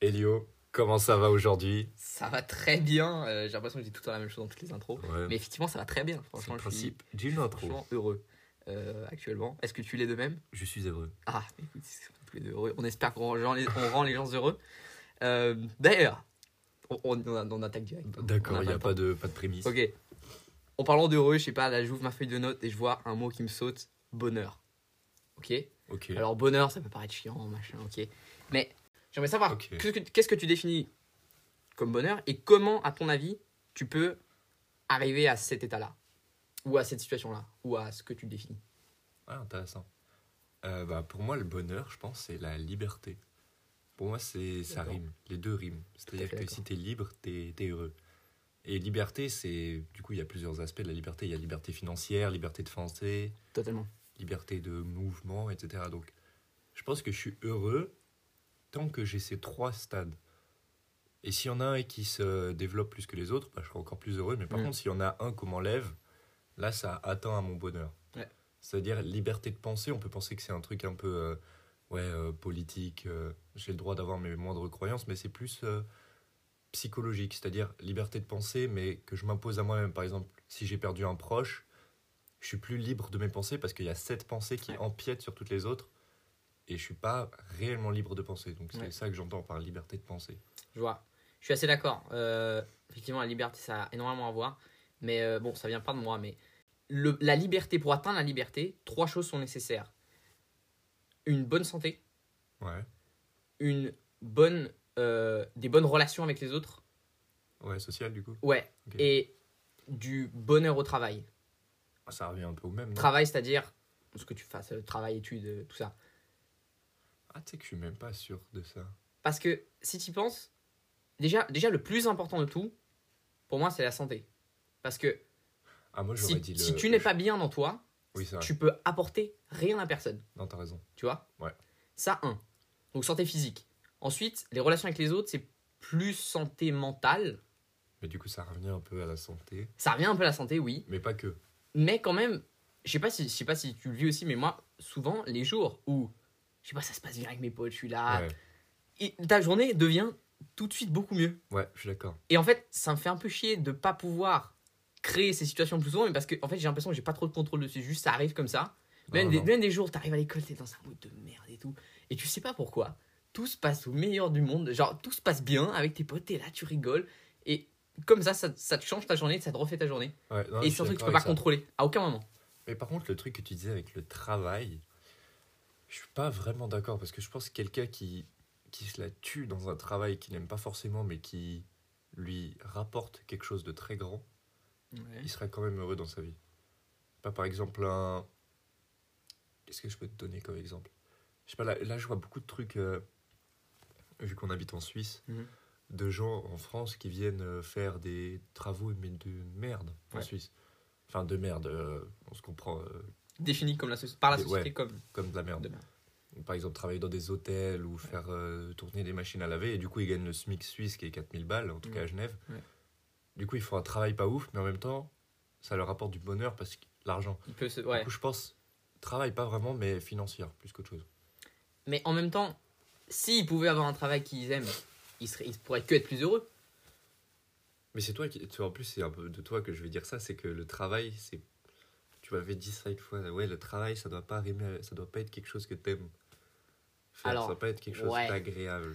Elio, comment ça va aujourd'hui? Ça va très bien. euh, J'ai l'impression que je dis tout le temps la même chose dans toutes les intros. Ouais, Mais effectivement, ça va très bien. Franchement, le je suis principe d'une intro. franchement heureux euh, actuellement. Est-ce que tu l'es de même? Je suis heureux. Ah, écoute, tous les deux heureux. On espère qu'on rend les, on rend les gens heureux. Euh, D'ailleurs, on, on, on, attaque direct. D'accord, il n'y a pas de, pas de prémisse. Ok. En parlant d'heureux, je sais pas, là, j'ouvre ma feuille de notes et je vois un mot qui me saute bonheur. Ok? Ok. Alors bonheur, ça peut paraître chiant, machin, ok. Mais j'aimerais savoir Ok. qu'est-ce que- tu définis comme bonheur et comment, à ton avis, tu peux arriver à cet état-là ou à cette situation-là ou à ce que tu définis? Ah, intéressant. Euh, bah, pour moi, le bonheur, je pense, c'est la liberté. Pour moi, c'est ça rime. Les deux riment. C'est-à-dire que si tu es libre, tu es, heureux. Et liberté, c'est. Du coup, il y a plusieurs aspects de la liberté. Il y a liberté financière, liberté de pensée, Totalement. liberté de mouvement, etc. Donc, je pense que je suis heureux tant que j'ai ces trois stades. Et s'il y en a un qui se développe plus que les autres, bah, je serai encore plus heureux. Mais par Mm. contre, s'il y en a un qu'on m'enlève, là, ça atteint à mon bonheur. Ouais. C'est-à-dire liberté de penser. On peut penser que c'est un truc un peu euh, ouais, euh, politique. euh, j'ai le droit d'avoir mes moindres croyances, mais c'est plus psychologique. C'est-à-dire liberté de penser, mais que je m'impose à moi-même. Par exemple, si j'ai perdu un proche, je suis plus libre de mes pensées parce qu'il y a cette pensée qui empiète sur toutes les autres et je suis pas réellement libre de penser. Donc c'est Ouais. ça que j'entends par liberté de penser. Je vois. Je suis assez d'accord. Euh, effectivement, la liberté, ça a énormément à voir. Mais euh, bon, ça vient pas de moi. Mais le, la liberté, pour atteindre la liberté, trois choses sont nécessaires. Une bonne santé, Ouais. une bonne, euh, des bonnes relations avec les autres, Ouais, social du coup. ouais, et du bonheur au travail. Ça revient un peu au même. non? Travail, c'est-à-dire ce que tu fasses, travail, études, tout ça. Ah, tu sais que je suis même pas sûr de ça. Parce que si tu penses, déjà, déjà le plus important de tout, pour moi, c'est la santé. Parce que Ah, moi si, dit le. si tu n'es pas bien dans toi, Oui, tu peux apporter rien à personne. Non, t'as raison. Tu vois? Ouais. Ça, un. Donc santé physique. Ensuite, les relations avec les autres, c'est plus santé mentale. Mais du coup, ça revient un peu à la santé. Ça revient un peu à la santé, oui. Mais pas que. Mais quand même, je sais pas si, je sais pas si tu le vis aussi, mais moi, souvent, les jours où, je sais pas, ça se passe bien avec mes potes, je suis là, ouais. et ta journée devient tout de suite beaucoup mieux. ouais, je suis d'accord. Et en fait, ça me fait un peu chier de pas pouvoir créer ces situations plus souvent, mais parce que en fait, j'ai l'impression que j'ai pas trop de contrôle dessus. Juste, ça arrive comme ça. Même, Non, des, même des jours, t'arrives à l'école, t'es dans un mood de merde et tout. Et tu sais pas pourquoi. Tout se passe au meilleur du monde. Genre, tout se passe bien avec tes potes, t'es là, tu rigoles. Et comme ça, ça, ça te change ta journée, ça te refait ta journée. Ouais, non, et c'est un truc que tu peux pas ça. contrôler. À aucun moment. Mais par contre, le truc que tu disais avec le travail, je suis pas vraiment d'accord parce que je pense que quelqu'un qui, qui se la tue dans un travail qu'il n'aime pas forcément mais qui lui rapporte quelque chose de très grand, il serait quand même heureux dans sa vie. Pas par exemple un. Qu'est-ce que je peux te donner comme exemple? Je sais pas, là, là, je vois beaucoup de trucs, euh, vu qu'on habite en Suisse, Mhm. de gens en France qui viennent euh, faire des travaux, mais de merde en Ouais. Suisse. Enfin, de merde, euh, on se comprend, euh, Défini comme la par la Ouais. société comme comme de la merde. de merde. Par exemple, travailler dans des hôtels ou faire euh, tourner des machines à laver, et du coup, ils gagnent le SMIC suisse qui est 4000 balles, en tout Mhm. cas à Genève. Ouais. Du coup, ils font un travail pas ouf, mais en même temps, ça leur apporte du bonheur parce que l'argent. Se... ouais. Du coup, je pense, travail pas vraiment, mais financière plus qu'autre chose. Mais en même temps, s'ils pouvaient avoir un travail qu'ils aiment, ils, seraient, ils pourraient que être plus heureux. Mais c'est toi qui. En plus, c'est un peu de toi que je vais dire ça, c'est que le travail, c'est. Tu m'avais dit ça une fois, ouais, le travail, ça doit pas rimer, ça doit pas être quelque chose que t'aimes. Faire, Alors, ça doit pas être quelque chose ouais. d'agréable.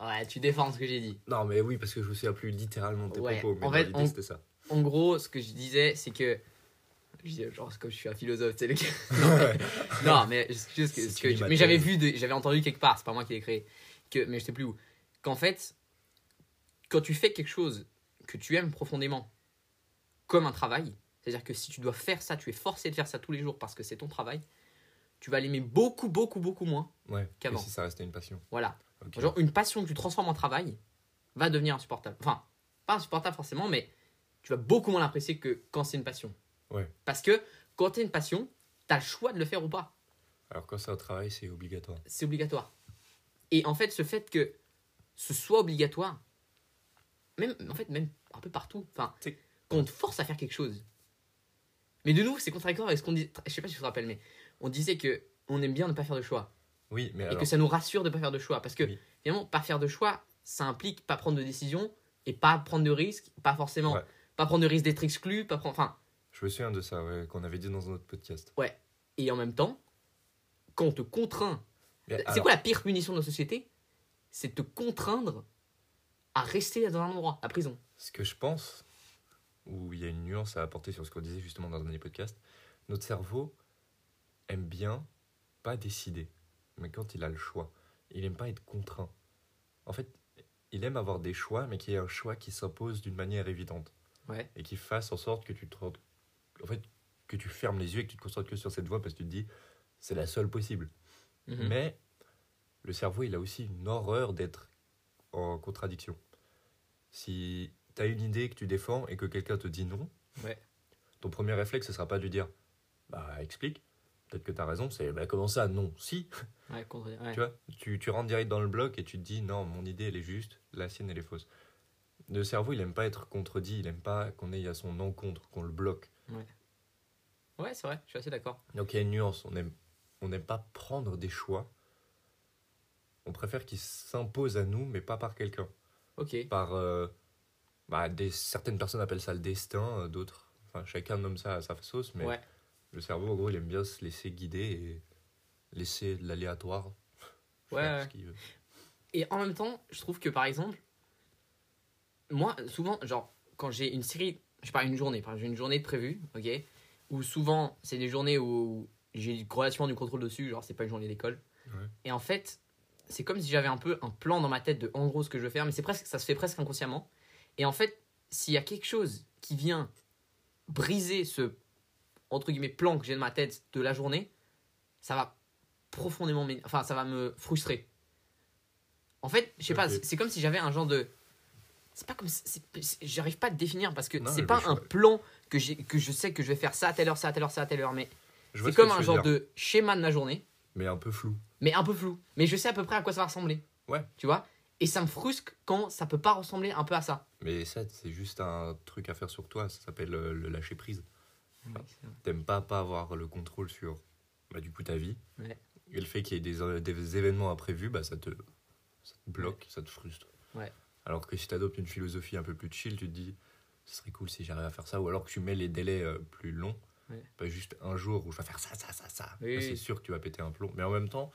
Ouais, tu défends ce que j'ai dit. Non, mais oui, parce que je me souviens plus littéralement de tes Ouais, propos, mais en fait, c'était ça. En gros, ce que je disais, c'est que. Je disais, genre, comme je suis un philosophe, tu sais, le gars. non, mais, juste que- ce mais j'avais vu, de- j'avais entendu quelque part, c'est pas moi qui l'ai créé, que, mais je sais plus où. Qu'en fait, quand tu fais quelque chose que tu aimes profondément, comme un travail, c'est-à-dire que si tu dois faire ça, tu es forcé de faire ça tous les jours parce que c'est ton travail, tu vas l'aimer beaucoup, beaucoup, beaucoup moins. Ouais, Qu'avant. si ça restait une passion. Voilà. Genre, une passion que tu transformes en travail va devenir insupportable. Enfin, pas insupportable forcément, mais tu vas beaucoup moins l'apprécier que quand c'est une passion. Ouais. Parce que quand tu une passion, tu as le choix de le faire ou pas. Alors quand c'est au travail, c'est obligatoire. C'est obligatoire. Et en fait, ce fait que ce soit obligatoire, même, en fait, même un peu partout, enfin, C'est- qu'on te force à faire quelque chose. Mais de nouveau, c'est contradictoire avec ce qu'on dit. Je sais pas si tu te rappelles, mais on disait que on aime bien ne pas faire de choix. Oui, mais et alors. que ça nous rassure de ne pas faire de choix. Parce que Oui. finalement, pas faire de choix, ça implique pas prendre de décision et pas prendre de risques, pas forcément, Ouais. pas prendre de risque d'être exclu, pas prendre, enfin, Je me souviens de ça, ouais, qu'on avait dit dans un autre podcast. et en même temps, quand on te contraint, c'est alors, quoi la pire punition de la société? C'est te contraindre à rester dans un endroit, la prison. Ce que je pense, où il y a une nuance à apporter sur ce qu'on disait justement dans un dernier podcast, notre cerveau aime bien pas décider, mais quand il a le choix, il aime pas être contraint. En fait, il aime avoir des choix, mais qu'il y ait un choix qui s'impose d'une manière évidente Ouais. et qui fasse en sorte que tu te rends- en fait que tu fermes les yeux et que tu te concentres que sur cette voie parce que tu te dis c'est la seule possible. Mhm. Mais le cerveau, il a aussi une horreur d'être en contradiction. Si tu as une idée que tu défends et que quelqu'un te dit non, Ouais. ton premier réflexe, ce sera pas de lui dire Bah, explique. Peut-être que tu as raison. C'est Bah, comment ça Non. Si. Ouais, contre- ouais. Tu vois tu, tu rentres direct dans le bloc et tu te dis Non, mon idée, elle est juste. La sienne, elle est fausse. Le cerveau, il aime pas être contredit. Il aime pas qu'on ait à son encontre, qu'on le bloque. Ouais, c'est vrai, je suis assez d'accord. Donc il y a une nuance. On aime, on n'aime pas prendre des choix. On préfère qu'ils s'imposent à nous, mais pas par quelqu'un. Ok. Par euh, bah, des, certaines personnes appellent ça le destin, euh, d'autres. Enfin, chacun nomme ça à sa sauce, mais Ouais. le cerveau, en gros, il aime bien se laisser guider et laisser de l'aléatoire. Ouais, veut. Et en même temps, je trouve que par exemple, moi, souvent, genre, quand j'ai une série, je pas, une journée, j'ai une journée de prévue, ok, où souvent, c'est des journées où j'ai relativement du contrôle dessus, genre, c'est pas une journée d'école. Ouais. Et en fait, c'est comme si j'avais un peu un plan dans ma tête de en gros ce que je veux faire, mais c'est presque, ça se fait presque inconsciemment. Et en fait, s'il y a quelque chose qui vient briser ce, entre guillemets, plan que j'ai dans ma tête de la journée, ça va profondément, enfin, ça va me frustrer. En fait, je sais pas, c'est- comme si j'avais un genre de. C'est pas comme. J'arrive pas à te définir parce que c'est pas un plan que, j'ai- que je sais que je vais faire ça à telle heure, ça à telle heure, ça à telle heure, mais c'est comme un genre dire, de schéma de ma journée, Mais un peu flou. mais un peu flou. Mais je sais à peu près à quoi ça va ressembler. Ouais. Tu vois? Et ça me frustre quand ça peut pas ressembler un peu à ça. Mais ça, c'est juste un truc à faire sur toi. Ça s'appelle euh, le lâcher prise. T'aimes pas pas avoir le contrôle sur bah, du coup ta vie. Ouais. Et le fait qu'il y ait des, euh, des événements imprévus, bah, ça, te, ça te bloque, ça te frustre. Ouais. Alors que si tu adoptes une philosophie un peu plus chill, tu te dis ce serait cool si j'arrive à faire ça. Ou alors que tu mets les délais euh, plus longs. Ouais. Pas juste un jour où je vais faire ça, ça, ça, ça. Oui, Là, oui. C'est sûr que tu vas péter un plomb. Mais en même temps,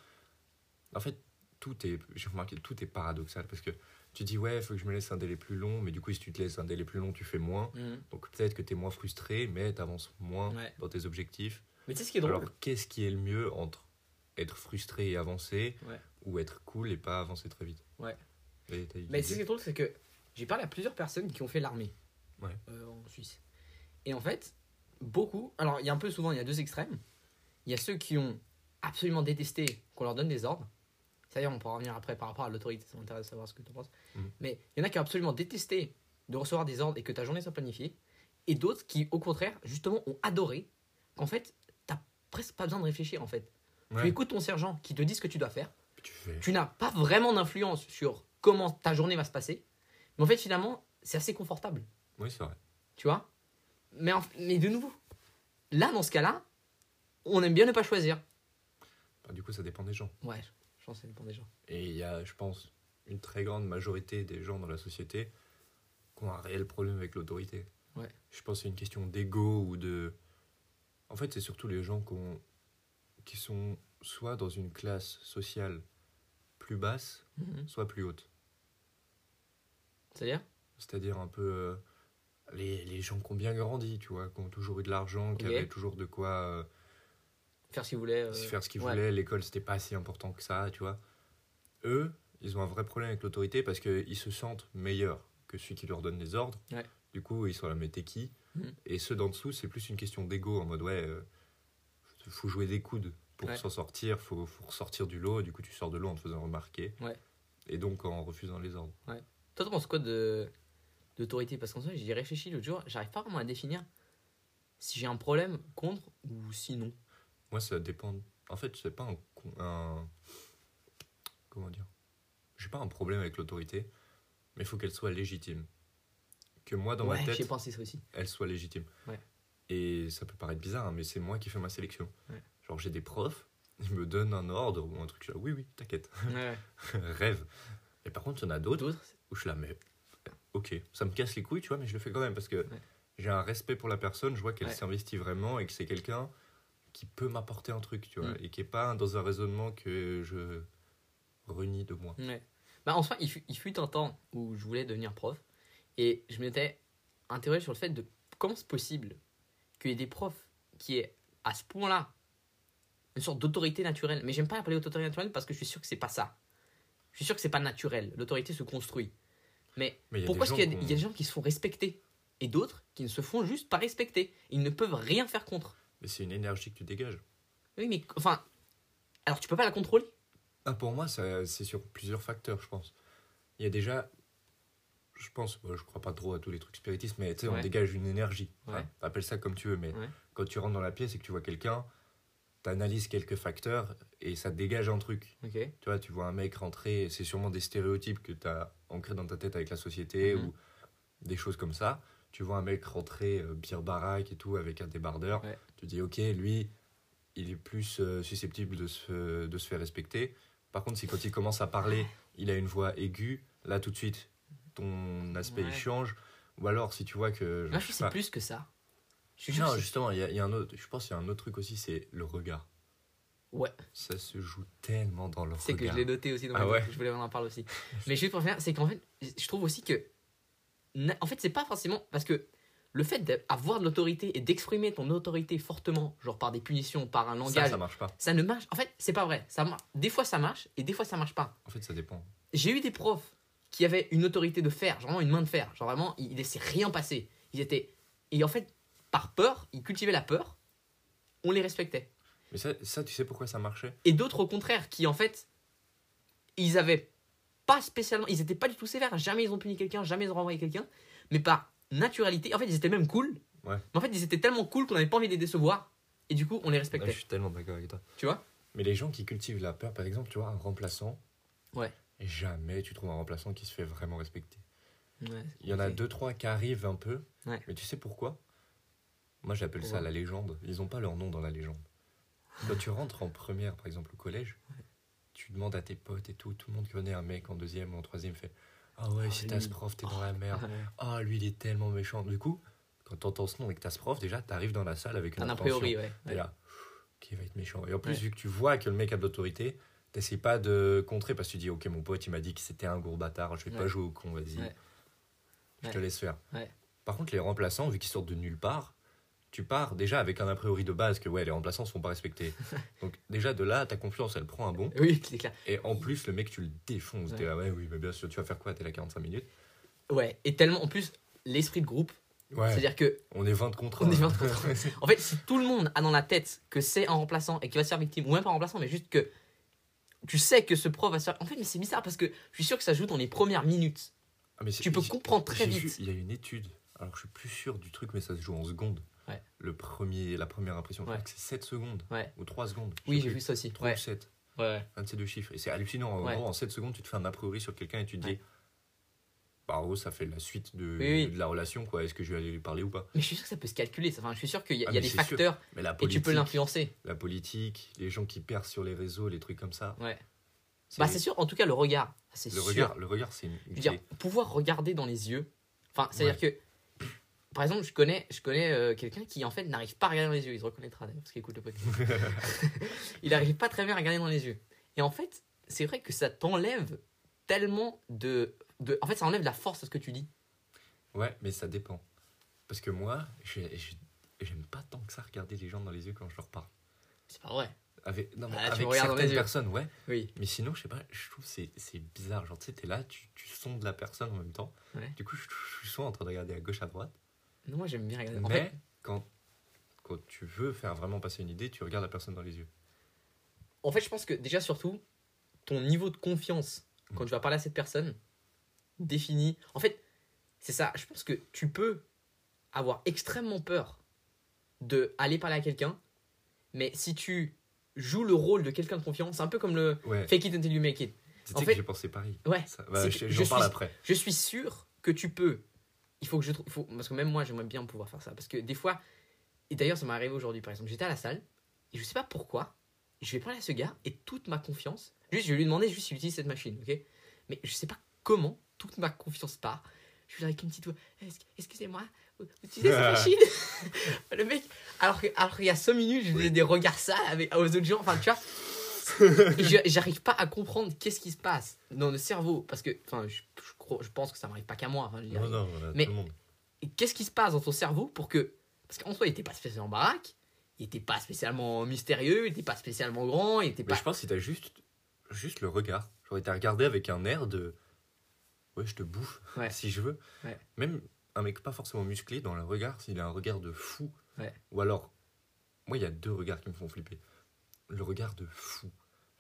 en fait, tout est, j'ai remarqué, tout est paradoxal parce que tu dis ouais, il faut que je me laisse un délai plus long, mais du coup, si tu te laisses un délai plus long, tu fais moins. Mhm. Donc peut-être que tu es moins frustré, mais tu avances moins Ouais. dans tes objectifs. Mais tu sais ce qui est drôle? Alors qu'est-ce qui est le mieux entre être frustré et avancer Ouais. ou être cool et pas avancer très vite? Ouais. Mais tu sais ce qui est drôle, c'est que j'ai parlé à plusieurs personnes qui ont fait l'armée Ouais. euh, en Suisse. Et en fait, beaucoup. Alors, il y a un peu souvent, il y a deux extrêmes. Il y a ceux qui ont absolument détesté qu'on leur donne des ordres. D'ailleurs, on pourra revenir après par rapport à l'autorité, ça m'intéresse de savoir ce que tu en penses. Mhm. Mais il y en a qui ont absolument détesté de recevoir des ordres et que ta journée soit planifiée. Et d'autres qui, au contraire, justement, ont adoré qu'en fait, t'as presque pas besoin de réfléchir en fait. Tu écoutes ton sergent qui te dit ce que tu dois faire Tu n'as pas vraiment d'influence sur comment ta journée va se passer. Mais en fait, finalement, c'est assez confortable. Oui, c'est vrai. Tu vois? Mais, en- mais de nouveau, là, dans ce cas-là, on aime bien ne pas choisir. Bah, du coup, ça dépend des gens. Ouais, dépend des gens. Et il y a, je pense, une très grande majorité des gens dans la société qui ont un réel problème avec l'autorité. Ouais. Je pense que c'est une question d'ego ou de. En fait, c'est surtout les gens qui, ont- qui sont soit dans une classe sociale plus basse, Mhm. soit plus haute. C'est-à-dire? C'est-à-dire un peu euh, les, les gens qui ont bien grandi, tu vois, qui ont toujours eu de l'argent, qui avaient toujours de quoi euh, Faire ce qu'il voulait. euh, faire ce qu'ils ouais. voulaient. L'école, c'était pas si important que ça, tu vois. Eux, ils ont un vrai problème avec l'autorité parce qu'ils se sentent meilleurs que celui qui leur donne des ordres. Ouais. Du coup, ils sont là, mais t'es qui Mhm. Et ceux d'en dessous, c'est plus une question d'ego, en mode, ouais, euh, faut jouer des coudes pour Ouais. s'en sortir, faut, faut ressortir du lot, et du coup, tu sors de l'eau en te faisant remarquer. Et donc en refusant les ordres. Toi, tu penses quoi de d'autorité? Parce qu'en fait, j'y réfléchi l'autre jour, j'arrive pas vraiment à définir si j'ai un problème contre ou sinon. Moi, ça dépend. En fait, c'est pas un, Comment dire? J'ai pas un problème avec l'autorité, mais il faut qu'elle soit légitime. Que moi, dans ouais, ma tête, j'ai pensé ça aussi. elle soit légitime. Ouais. Et ça peut paraître bizarre, hein, mais c'est moi qui fais ma sélection. Ouais. Genre, j'ai des profs, ils me donnent un ordre ou un truc, je suis là, oui, oui, t'inquiète, rêve. Et par contre, il y en a d'autres où je suis là, mais ok, ça me casse les couilles, tu vois, mais je le fais quand même parce que j'ai un respect pour la personne, je vois qu'elle s'investit vraiment et que c'est quelqu'un qui peut m'apporter un truc, tu vois, Mm. et qui est pas dans un raisonnement que je renie de moi. Ouais. Bah, en soi, il fut, il fut un temps où je voulais devenir prof et je m'étais interrogé sur le fait de comment c'est possible qu'il y ait des profs qui aient à ce point-là une sorte d'autorité naturelle. Mais j'aime pas l'appeler autorité naturelle parce que je suis sûr que c'est pas ça. Je suis sûr que c'est pas naturel. L'autorité se construit. Mais, pourquoi est-ce qu'il y, y a des gens qui se font respecter et d'autres qui ne se font juste pas respecter? Ils ne peuvent rien faire contre. Mais c'est une énergie que tu dégages. Oui, mais enfin. Alors tu peux pas la contrôler Ah, pour moi, ça- c'est sur plusieurs facteurs, je pense. Il y a déjà, je pense, je crois pas trop à tous les trucs spiritistes, mais tu sais, on dégage une énergie. Enfin, Ouais. appelle ça comme tu veux, mais Ouais. quand tu rentres dans la pièce et que tu vois quelqu'un, tu analyses quelques facteurs et ça dégage un truc. Tu vois, tu vois un mec rentrer, c'est sûrement des stéréotypes que tu as ancrés dans ta tête avec la société Mhm. ou des choses comme ça. Tu vois un mec rentrer euh, bière baraque et tout avec un débardeur. Ouais. Tu dis, ok, lui, il est plus euh, susceptible de se, de se faire respecter. Par contre, si quand il commence à parler, il a une voix aiguë, là tout de suite, ton aspect il change. Ou alors, si tu vois que. Moi, je sais pas- plus que ça. Je non, que justement, il y, a- il y a un autre, je pense qu'il y a un autre truc aussi, c'est le regard. Ouais. Ça se joue tellement dans le C'est que je regard. l'ai noté aussi dans Ah ouais je voulais en parler aussi. Mais juste pour finir, c'est qu'en fait, je trouve aussi que. En fait, c'est pas forcément. Parce que le fait d'avoir de l'autorité et d'exprimer ton autorité fortement, genre par des punitions, par un Ça, langage, ça ça, marche pas. ne marche. En fait, c'est pas vrai. Ça Des fois, ça marche et des fois, ça marche pas. En fait, ça dépend. J'ai eu des profs qui avaient une autorité de fer, genre vraiment une main de fer. Genre vraiment, ils laissaient rien passer. Ils étaient. Et en fait, par peur, ils cultivaient la peur, on les respectait. Mais ça, ça, tu sais pourquoi ça marchait? Et d'autres au contraire qui en fait ils avaient pas spécialement ils étaient pas du tout sévères jamais ils ont puni quelqu'un jamais ils ont renvoyé quelqu'un mais par naturalité en fait ils étaient même cool Ouais. mais en fait ils étaient tellement cool qu'on n'avait pas envie de les décevoir et du coup on les respectait Je suis tellement d'accord avec toi. tu vois? Mais les gens qui cultivent la peur, par exemple, tu vois, un remplaçant, Ouais. jamais tu trouves un remplaçant qui se fait vraiment respecter. Ouais, Il y en a deux, trois qui arrivent un peu, Ouais. mais tu sais pourquoi? Moi, j'appelle ça la légende. Ils n'ont pas leur nom dans la légende. Quand tu rentres en première, par exemple, au collège, tu demandes à tes potes et tout, tout le monde connaît un mec en deuxième ou en troisième fait Ah ouais, Ah, si t'as ce prof, t'es dans la merde. Ouais. Ah, lui, il est tellement méchant. Du coup, quand t'entends ce nom et que t'as ce prof, déjà, t'arrives dans la salle avec une un a priori ouais, T'es là, qui va être méchant. Et en plus, Ouais. vu que tu vois que le mec a de l'autorité, t'essayes pas de contrer parce que tu dis, ok, mon pote, il m'a dit que c'était un gros bâtard, je vais pas jouer au con, vas-y. Ouais. Je te laisse faire. Par contre, les remplaçants, vu qu'ils sortent de nulle part, tu pars déjà avec un a priori de base que ouais, les remplaçants sont pas respectés. Donc déjà de là, ta confiance, elle prend un bon. oui c'est clair Et en plus, le mec, tu le défonces. Ouais. T'es là, ouais, oui, mais bien sûr, tu vas faire quoi? T'es là 45 minutes ouais et tellement en plus l'esprit de groupe Ouais, c'est à dire que on est 20 contre On 1. est 20 contre En fait, si tout le monde a dans la tête que c'est un remplaçant et qu'il va se faire victime, ou même pas un remplaçant, mais juste que tu sais que ce prof va se faire. En fait, mais c'est bizarre parce que je suis sûr que ça joue dans les premières minutes. Ah, mais Tu peux comprendre très vite. il y a une étude, alors je suis plus sûr du truc, mais ça se joue en secondes. Le premier, la première impression, Ouais. c'est 7 secondes. Ouais. Ou 3 secondes. Oui, j'ai vu ça aussi. 3 Ouais. ou 7. Ouais. Un de ces deux chiffres. Et c'est hallucinant. En gros, en 7 secondes, tu te fais un a priori sur quelqu'un et tu te dis. Bah, en gros, ça fait la suite de, Oui, oui. de la relation, quoi. Est-ce que je vais aller lui parler ou pas? Mais je suis sûr que ça peut se calculer. Enfin, je suis sûr qu'il y a, Ah, y a des facteurs Mais la et tu peux l'influencer. la politique, les gens qui percent sur les réseaux, les trucs comme ça. Ouais. Bah, c'est sûr, en tout cas, le regard. C'est Le regard, le regard, c'est une Je veux dire, pouvoir regarder dans les yeux. Enfin, c'est-à-dire que. Par exemple, je connais, je connais euh, quelqu'un qui en fait n'arrive pas à regarder dans les yeux. Il se reconnaîtra d'ailleurs parce qu'il écoute le podcast. il n'arrive pas très bien à regarder dans les yeux. Et en fait, c'est vrai que ça t'enlève tellement de, de. En fait, ça enlève la force à ce que tu dis. Ouais, mais ça dépend. Parce que moi, j'ai- j'ai- j'aime pas tant que ça regarder les gens dans les yeux quand je leur parle. C'est pas vrai. Avec, non, Ah, avec certaines personnes, ouais. Oui. Mais sinon, je sais pas, je trouve que c'est c'est bizarre. Genre, tu sais, t'es là, tu, tu sondes la personne en même temps. Ouais. Du coup, je, je suis soit en train de regarder à gauche, à droite. Non, moi j'aime bien regarder. En mais fait, quand, quand tu veux faire vraiment passer une idée, tu regardes la personne dans les yeux. en fait, je pense que déjà surtout, ton niveau de confiance quand tu vas parler à cette personne définit. En fait, c'est ça. Je pense que tu peux avoir extrêmement peur de aller parler à quelqu'un, mais si tu joues le rôle de quelqu'un de confiance, c'est un peu comme le Ouais, fake it until you make it. tu en sais fait- que j'ai pensé pareil. Ouais. Bah, je- que J'en je parle suis- après. Je suis sûr que tu peux. Il faut que je trouve. faut- Parce que même moi, j'aimerais bien pouvoir faire ça. Parce que des fois. Et d'ailleurs, ça m'est arrivé aujourd'hui, par exemple. J'étais à la salle. Et je sais pas pourquoi. Je vais parler à ce gars. Et toute ma confiance. Juste, je vais lui demander juste s'il utilise cette machine. Ok? Mais je sais pas comment toute ma confiance part. Je suis là avec une petite voix. Excusez-moi, vous utilisez cette machine? Le mec, alors que- alors qu'il y a 5 minutes, je faisais Oui. des regards sales avec, aux autres gens. Enfin, tu vois. J'arrive pas à comprendre qu'est-ce qui se passe dans le cerveau. Parce que, enfin, je, je crois- je pense que ça m'arrive pas qu'à moi. Dire, Non, non, voilà, Mais- qu'est-ce qui se passe dans ton cerveau pour que. Parce qu'en soi, il était pas spécialement baraque, il était pas spécialement mystérieux, il était pas spécialement grand, il était Mais pas. je pense que t'as juste, juste le regard. Genre, il t'a regardé avec un air de. Ouais, je te bouffe, Ouais. si je veux. Ouais. Même un mec pas forcément musclé, dans le regard, s'il a un regard de fou. Ouais. Ou alors, moi, il y a deux regards qui me font flipper. Le regard de fou.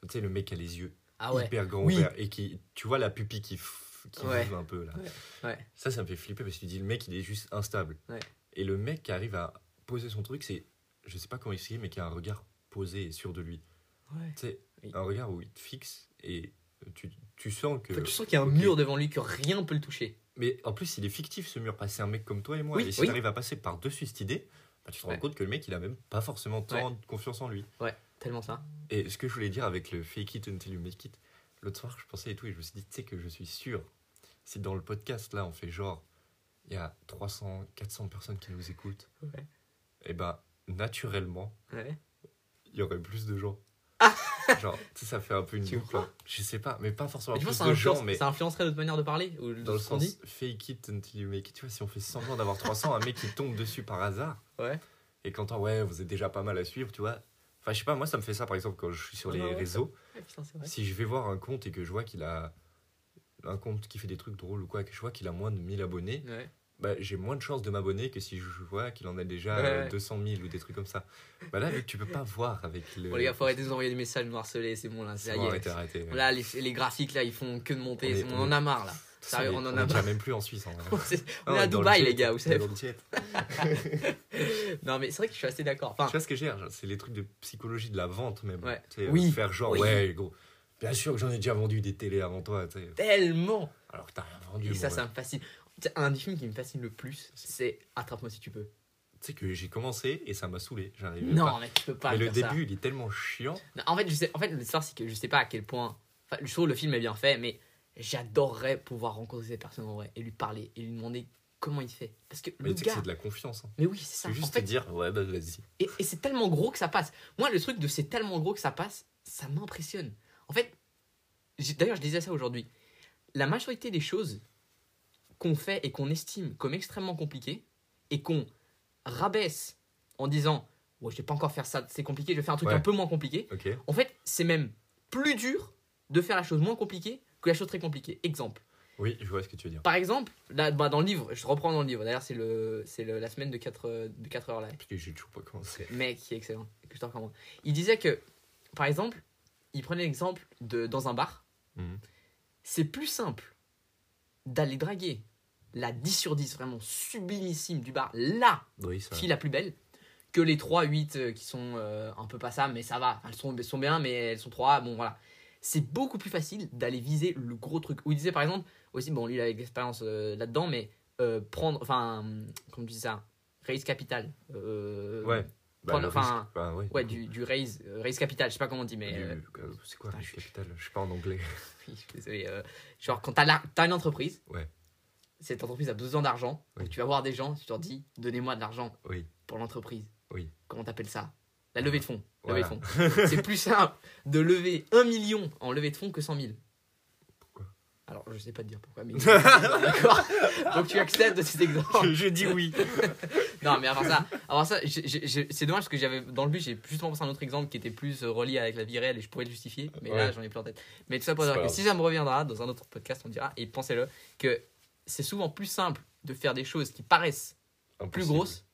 Tu sais, le mec qui a les yeux Ah ouais. hyper grands Oui. et qui. Tu vois la pupille qui, qui Ouais. bouge un peu là. Ouais. Ça, ça me fait flipper parce que tu dis, le mec, il est juste instable. Ouais. Et le mec qui arrive à poser son truc, c'est. Je sais pas comment expliquer, mais qui a un regard posé et sûr de lui. Ouais. Tu sais, Oui. un regard où il te fixe et tu, tu sens que. En fait, tu sens qu'il y a un mur devant lui, que rien peut le toucher. Mais en plus, il est fictif ce mur, parce que c'est un mec comme toi et moi. Oui, et si oui. tu arrives à passer par-dessus cette idée, bah, tu te rends Ouais. compte que le mec, il a même pas forcément tant de confiance en lui. Tellement ça. Et ce que je voulais dire avec le fake it until you make it, l'autre soir, je pensais et tout, et je me suis dit, tu sais que je suis sûr, si dans le podcast là, on fait genre, il y a 300, 400 personnes qui nous écoutent, Ouais. et ben naturellement, Ouais. il y aurait plus de gens. genre, tu sais, ça fait un peu une boucle. Je sais pas, mais pas forcément Mais plus de gens, mais ça influencerait notre manière de parler ou dans le sens dit fake it until you make it. Tu vois, si on fait semblant d'avoir 300, un mec qui tombe dessus par hasard, Ouais. et quand on ouais, vous êtes déjà pas mal à suivre, tu vois. Enfin, je sais pas, moi ça me fait ça par exemple quand je suis sur les réseaux. Putain. Si je vais voir un compte et que je vois qu'il a un compte qui fait des trucs drôles ou quoi, que je vois qu'il a moins de 1000 abonnés, Ouais. bah, j'ai moins de chances de m'abonner que si je vois qu'il en a déjà Ouais, euh, ouais. 200 000 ou des trucs comme ça. Bah là, vu que tu peux pas voir avec le. Bon, les gars, faut arrêter de nous envoyer des messages, nous harceler, c'est bon là. C'est bon. Là, les, les graphiques là, ils font que de monter. On est- on on en a marre là. Sérieux, on en a marre. même plus en Suisse. On est Ah, est à Dubaï, les gars, vous savez. Non, mais c'est vrai que je suis assez d'accord. Tu vois ce que j'ai C'est les trucs de psychologie de la vente même. Ouais. Tu sais, Oui. Faire genre, Oui. ouais, gros. Bien sûr que j'en ai déjà vendu des télés avant toi, tu sais. tellement. Alors que t'as rien vendu. Et ça, ça me fascine. Un des films qui me fascine le plus, c'est Attrape-moi si tu peux. Tu sais que j'ai commencé et ça m'a saoulé. Non, pas. mais tu peux pas Mais le ça. début, il est tellement chiant. Non, en fait, je sais, en fait, l'histoire, c'est que je sais pas à quel point. Enfin, je trouve le film est bien fait, mais j'adorerais pouvoir rencontrer cette personne en vrai et lui parler et lui demander comment il fait. Parce que Mais le gars. c'est de la confiance. Hein. Mais oui, c'est ça. C'est juste en fait, te dire, ouais, bah vas-y. et, et c'est tellement gros que ça passe. Moi, le truc de c'est tellement gros que ça passe, ça m'impressionne. En fait, d'ailleurs, je disais ça aujourd'hui. La majorité des choses qu'on fait et qu'on estime comme extrêmement compliquées et qu'on rabaisse en disant Ouais, je vais pas encore faire ça, c'est compliqué, je vais faire un truc Ouais. un peu moins compliqué. En fait, c'est même plus dur de faire la chose moins compliquée la chose très compliquée. Exemple. Oui, je vois ce que tu veux dire. Par exemple, là, bah, dans le livre, je reprends dans le livre. D'ailleurs, c'est le, c'est le- la semaine de 4, de 4 heures là Parce que j'ai toujours pas commencé. mec qui est excellent, que je te recommande. Il disait que, par exemple, il prenait l'exemple de dans un bar, Mhm. c'est plus simple d'aller draguer la 10 sur 10 vraiment sublimissime du bar, la Oui, ça. fille la plus belle, que les 3, 8 euh, qui sont euh, un peu passables, mais ça va, elles sont, elles sont bien, mais elles sont 3, bon voilà. C'est beaucoup plus facile d'aller viser le gros truc. Où il disait par exemple, aussi, bon, lui il avait de l'expérience euh, là-dedans, mais euh, prendre, enfin, comment tu dis ça, raise capital. euh, Ouais. Bah, enfin, bah, ouais. Ouais, du, du raise, raise capital, je sais pas comment on dit, mais. C'est quoi putain, le je suis- capital? Je sais pas en anglais. oui, je suis désolé. genre, quand t'as, la- t'as une entreprise, Ouais. cette entreprise a besoin d'argent, Oui. donc tu vas voir des gens, tu leur dis, donnez-moi de l'argent Oui. pour l'entreprise. Oui. Comment t'appelles ça? La levée de fonds. Voilà. Levée de fonds. C'est plus simple de lever 1 million en levée de fonds que 100 000. Pourquoi? Alors, je sais pas te dire pourquoi, mais. D'accord. Donc, tu acceptes de cet exemple. je dis oui. Non, mais avant ça, avant ça c'est dommage parce que j'avais dans le but, j'ai justement pensé à un autre exemple qui était plus euh, relié avec la vie réelle et je pourrais le justifier, mais là Ouais. j'en ai plus en tête. Mais tout ça pour dire que si ça me reviendra dans un autre podcast, on dira, et pensez-le, que c'est souvent plus simple de faire des choses qui paraissent plus grosses,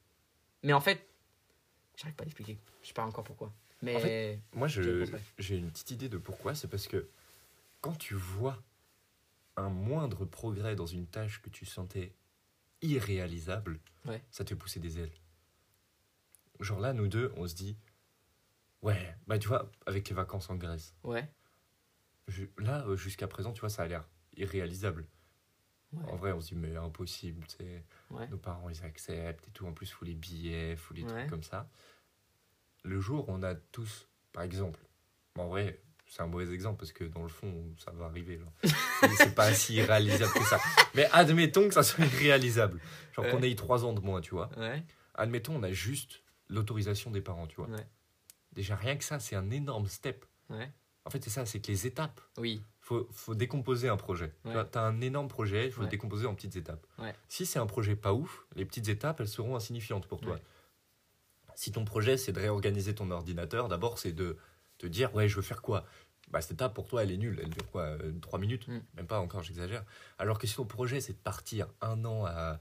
mais en fait, j'arrive pas à l'expliquer. Je sais pas encore pourquoi. Mais En Moi, je- penserais. j'ai une petite idée de pourquoi. C'est parce que quand tu vois un moindre progrès dans une tâche que tu sentais irréalisable, Ouais. ça te fait pousser des ailes. Genre là, nous deux, on se dit, ouais, bah tu vois, avec les vacances en Grèce, ouais. je- là, euh, jusqu'à présent, tu vois, ça a l'air irréalisable. Ouais. En vrai, on se dit, mais impossible, tu sais. Ouais. Nos parents, ils acceptent et tout. En plus, il faut les billets, il faut les trucs comme ça. Le jour où on a tous, par exemple, en vrai, c'est un mauvais exemple parce que dans le fond, ça va arriver. c'est pas si irréalisable que ça. Mais admettons que ça soit irréalisable. Genre qu'on ait 3 ans de moins, tu vois. Ouais. Admettons, on a juste l'autorisation des parents, tu vois. Ouais. Déjà, rien que ça, c'est un énorme step. En fait, c'est ça, c'est que les étapes. Oui. faut, faut décomposer un projet. Tu as un énorme projet, il faut le décomposer en petites étapes. Si c'est un projet pas ouf, les petites étapes, elles seront insignifiantes pour toi. Si ton projet, c'est de réorganiser ton ordinateur, d'abord, c'est de te dire, ouais, je veux faire quoi? Bah, Cette étape, pour toi, elle est nulle. Elle dure quoi 3 minutes? Mm. Même pas encore, j'exagère. Alors que si ton projet, c'est de partir un an à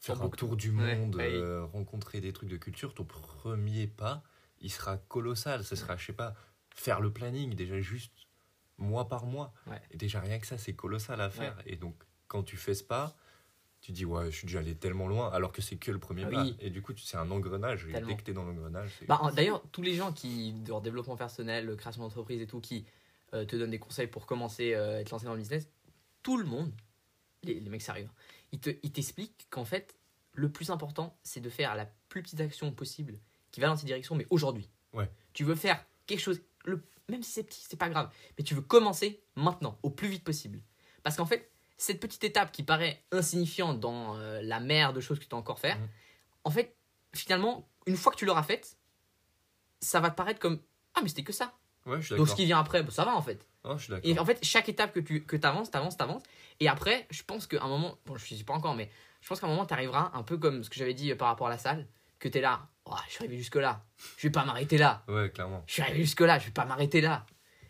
faire Faire un tour du monde, ouais. euh, rencontrer des trucs de culture, ton premier pas, il sera colossal. Ce sera, je sais pas, faire le planning, déjà juste mois par mois. Ouais. Et déjà, rien que ça, c'est colossal à faire. Et donc, quand tu fais ce pas, tu dis, ouais, je suis déjà allé tellement loin, alors que c'est que le premier Ah pas. oui. Et du coup, tu- c'est un engrenage. Et dès que tu es dans l'engrenage. Bah, en- D'ailleurs, tous les gens qui, dans le développement personnel, création d'entreprise et tout, qui euh, te donnent des conseils pour commencer euh, à te lancer dans le business, tout le monde, les, les mecs sérieux, ils te- ils t'expliquent qu'en fait, le plus important, c'est de faire la plus petite action possible qui va dans cette direction, mais aujourd'hui. Ouais. Tu veux faire quelque chose, le, même si c'est petit, c'est pas grave, mais tu veux commencer maintenant, au plus vite possible. Parce qu'en fait, cette petite étape qui paraît insignifiante dans euh, la mer de choses que tu dois encore faire, Mhm. en fait, finalement, une fois que tu l'auras faite, ça va te paraître comme Ah, mais c'était que ça. Ouais, je suis Donc ce qui vient après, bah, ça va en fait. Je suis Et en fait, chaque étape que tu que avances, tu avances, tu avances. Et après, je pense qu'à un moment, bon, je ne sais pas encore, mais je pense qu'à un moment, tu arriveras un peu comme ce que j'avais dit euh, par rapport à la salle, que tu es là. Oh, je suis arrivé jusque-là. Je vais pas m'arrêter là. Ouais, clairement. Je suis arrivé jusque-là, je vais pas m'arrêter là.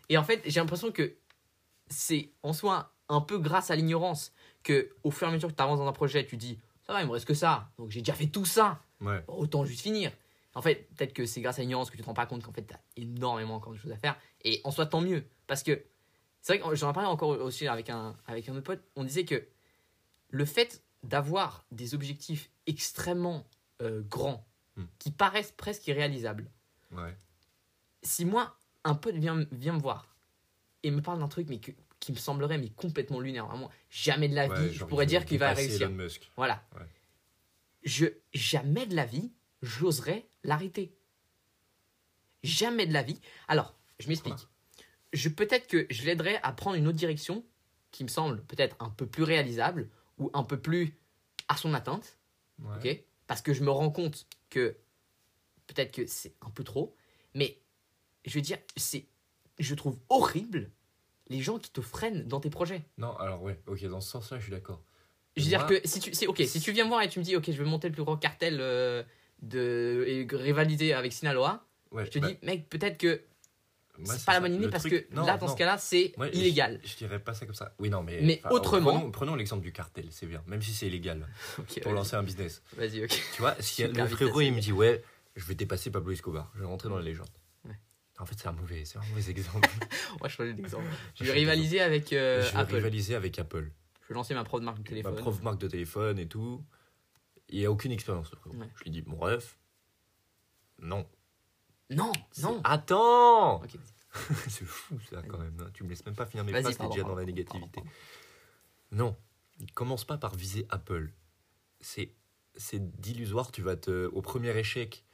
Et en fait, j'ai l'impression que c'est en soi un peu grâce à l'ignorance que au fur et à mesure que tu avances dans un projet, tu dis ça va, il me reste que ça. Donc j'ai déjà fait tout ça. Ouais. Autant juste finir. En fait, peut-être que c'est grâce à l'ignorance que tu te rends pas compte qu'en fait, tu as énormément encore de choses à faire. Et en soi, tant mieux. Parce que c'est vrai que j'en ai parlé encore aussi avec un, avec un autre pote. On disait que le fait d'avoir des objectifs extrêmement euh, grands, Hmm. qui paraissent presque irréalisables, Ouais. si moi, un pote vient, vient me voir et me parle d'un truc mais que- qui me semblerait mais complètement lunaire, vraiment, jamais de la Ouais, vie, je pourrais dire qu'il va réussir. Elon Musk. Voilà. Ouais. Je, jamais de la vie, j'oserais l'arrêter. Jamais de la vie. Alors, je m'explique. Je peut-être que je l'aiderais à prendre une autre direction qui me semble peut-être un peu plus réalisable ou un peu plus à son atteinte, Ouais. Parce que je me rends compte que peut-être que c'est un peu trop, mais je veux dire, c'est, je trouve horrible les gens qui te freinent dans tes projets. Non, alors ouais, ok, dans ce sens-là, je suis d'accord. Je veux dire que si tu, c'est ok, si tu viens me voir et tu me dis, ok, je veux monter le plus gros cartel euh, de et rivaliser avec Sinaloa, Ouais, je te bah, dis, mec, peut-être que c'est pas la bonne idée parce truc- que non, là, dans non. ce cas-là, c'est Ouais, illégal. Je, je dirais pas ça comme ça. Oui, non, mais. Autrement- Prenons, prenons l'exemple du cartel, c'est bien, même si c'est illégal, pour lancer un business. Vas-y, ok. Tu vois, si le frérot, il me dit, ouais, je vais dépasser Pablo Escobar, je vais rentrer dans la légende. En fait, c'est un mauvais, c'est un mauvais exemple. Moi, je change d'exemple. Je Je vais rivaliser avec euh, je vais Apple. rivaliser avec Apple. Je vais lancer ma propre marque de téléphone. Ma propre marque de téléphone et tout. Il a aucune expérience. Ouais. Je lui dis, mon ref, non. Non, non. Attends C'est fou ça quand même. hein. Tu me laisses même pas finir mes phrases, t'es déjà dans la négativité. Non, commence pas par viser Apple. C'est c'est d'illusoire. Tu vas te au premier échec,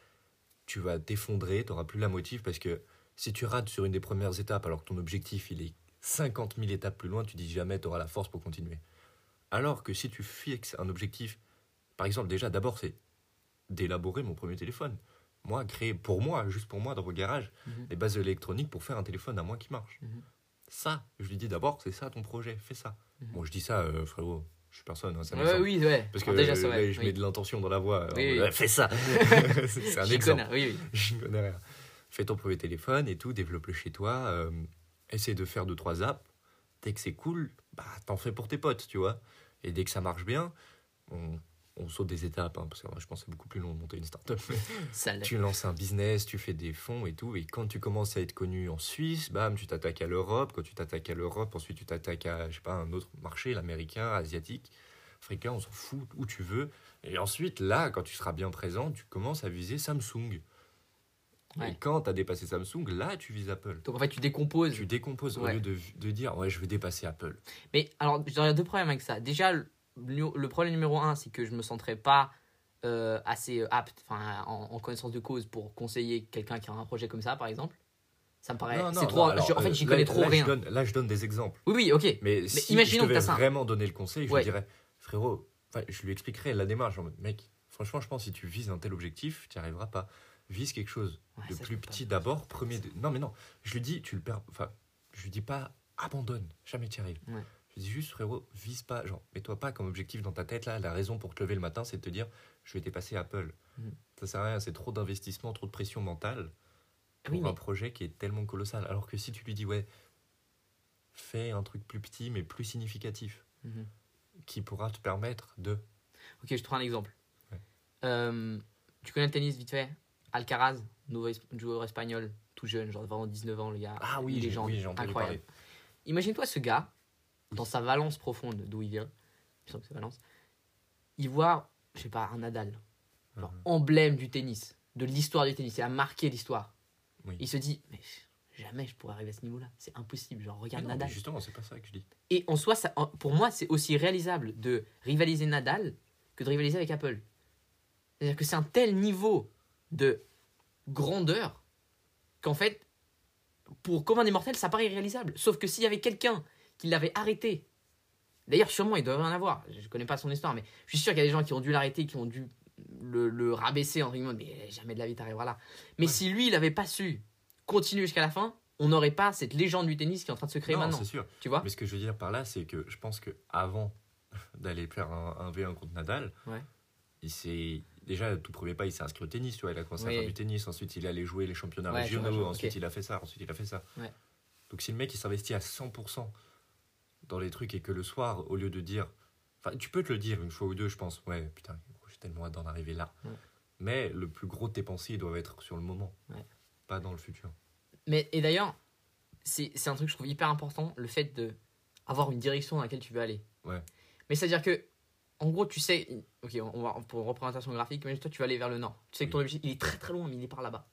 tu vas t'effondrer, tu plus la motive parce que si tu rates sur une des premières étapes alors que ton objectif il est 50 000 étapes plus loin, tu dis jamais tu auras la force pour continuer. Alors que si tu fixes un objectif, par exemple déjà d'abord c'est d'élaborer mon premier téléphone. Moi, créer pour moi, juste pour moi dans mon garage, Mhm. les bases électroniques pour faire un téléphone à moi qui marche. Mhm. Ça, je lui dis d'abord, c'est ça ton projet, fais ça. Mhm. Bon, je dis ça, euh, frérot, je suis personne, hein, ça Ouais, oui, ouais. Parce que déjà, là, je oui. mets de l'intention dans la voix. Oui, fais ça C'est un J'y exemple. connais, Oui, oui. Je connais rien. Fais ton premier téléphone et tout, développe-le chez toi. euh, essaie de faire deux, trois apps. Dès que c'est cool, bah, t'en fais pour tes potes, tu vois. Et dès que ça marche bien, on, on saute des étapes, hein, parce que moi, je pense que c'est beaucoup plus long de monter une startup. tu lances un business, tu fais des fonds et tout. Et quand tu commences à être connu en Suisse, bam, tu t'attaques à l'Europe. Quand tu t'attaques à l'Europe, ensuite tu t'attaques à, je sais pas, un autre marché, l'américain, asiatique, africain, on s'en fout, où tu veux. Et ensuite, là, quand tu seras bien présent, tu commences à viser Samsung. Ouais. Et quand tu as dépassé Samsung, là, tu vises Apple. Donc en fait, tu décomposes. Tu décomposes au lieu de, de dire, ouais, je vais dépasser Apple. Mais alors, j'aurais deux problèmes avec ça. Déjà, le, le problème numéro un, c'est que je me sentirais pas euh, assez apte, enfin, en, en connaissance de cause, pour conseiller quelqu'un qui a un projet comme ça, par exemple. Ça me paraît. Non, non, c'est non, trop. alors, je- en fait, euh, j'y là- connais trop là, rien. Je donne, là, je donne des exemples. Oui, oui, ok. Mais, si imaginons je que devais ça. vraiment donner le conseil, je Ouais. lui dirais, frérot, je lui expliquerai la démarche. En mode, mec, franchement, je pense que si tu vises un tel objectif, tu n'y arriveras pas. Vise quelque chose Ouais, de plus petit d'abord. Premier. de- Non, mais non. Je lui dis, tu le perds. Enfin, je lui dis pas, abandonne. Jamais tu arrives. Ouais. Je dis juste, frérot, vise pas. Genre, mets-toi pas comme objectif dans ta tête. Là, la raison pour te lever le matin, c'est de te dire, je vais dépasser Apple. Mhm. Ça sert à rien. C'est trop d'investissement, trop de pression mentale pour Oui, mais un projet qui est tellement colossal. Alors que si tu lui dis, ouais, fais un truc plus petit mais plus significatif, Mhm. qui pourra te permettre de. Ok, je te prends un exemple. Ouais. Euh, tu connais le tennis vite fait? Alcaraz, nouveau joueur espagnol, tout jeune, genre vraiment 19 ans, le gars. Ah oui, légende, oui, incroyable. Imagine-toi ce gars, dans sa Valence profonde, d'où il vient, je sens que c'est Valence, il voit, je sais pas, un Nadal, genre Mhm. emblème du tennis, de l'histoire du tennis, il a marqué l'histoire. Oui. Il se dit, mais jamais je pourrais arriver à ce niveau-là, c'est impossible, genre regarde non, Nadal. justement, c'est pas ça que je dis. Et en soi, ça, pour moi, c'est aussi réalisable de rivaliser Nadal que de rivaliser avec Apple. C'est-à-dire que c'est un tel niveau de grandeur qu'en fait, pour commun des mortels, ça paraît irréalisable. Sauf que s'il y avait quelqu'un qui l'avait arrêté, d'ailleurs, sûrement, il doit en avoir, je ne connais pas son histoire, mais je suis sûr qu'il y a des gens qui ont dû l'arrêter, qui ont dû le, le rabaisser, entre guillemets, mais jamais de la vie t'arriveras là. Mais Ouais. si lui, il n'avait pas su continuer jusqu'à la fin, on n'aurait pas cette légende du tennis qui est en train de se créer non, maintenant. c'est sûr. Tu vois Mais ce que je veux dire par là, c'est que je pense que avant d'aller faire un, un V1 contre Nadal, Ouais. il s'est déjà tout premier pas, il s'est inscrit au tennis, tu vois, il a commencé Oui. à faire du tennis, ensuite il est allé jouer les championnats Ouais, régionaux, ensuite il a fait ça, ensuite il a fait ça. Ouais. Donc si le mec il s'investit à 100% dans les trucs et que le soir, au lieu de dire, enfin tu peux te le dire une fois ou deux, je pense, ouais putain, j'ai tellement hâte d'en arriver là. Ouais. Mais le plus gros de tes pensées doivent être sur le moment, pas dans le futur. Mais et d'ailleurs, c'est c'est un truc que je trouve hyper important, le fait de avoir une direction dans laquelle tu veux aller. Ouais. Mais c'est à dire que, en gros, tu sais, ok, on va pour une représentation graphique, mais toi tu vas aller vers le nord. Tu sais que ton objectif il est très très loin, mais il est par là-bas.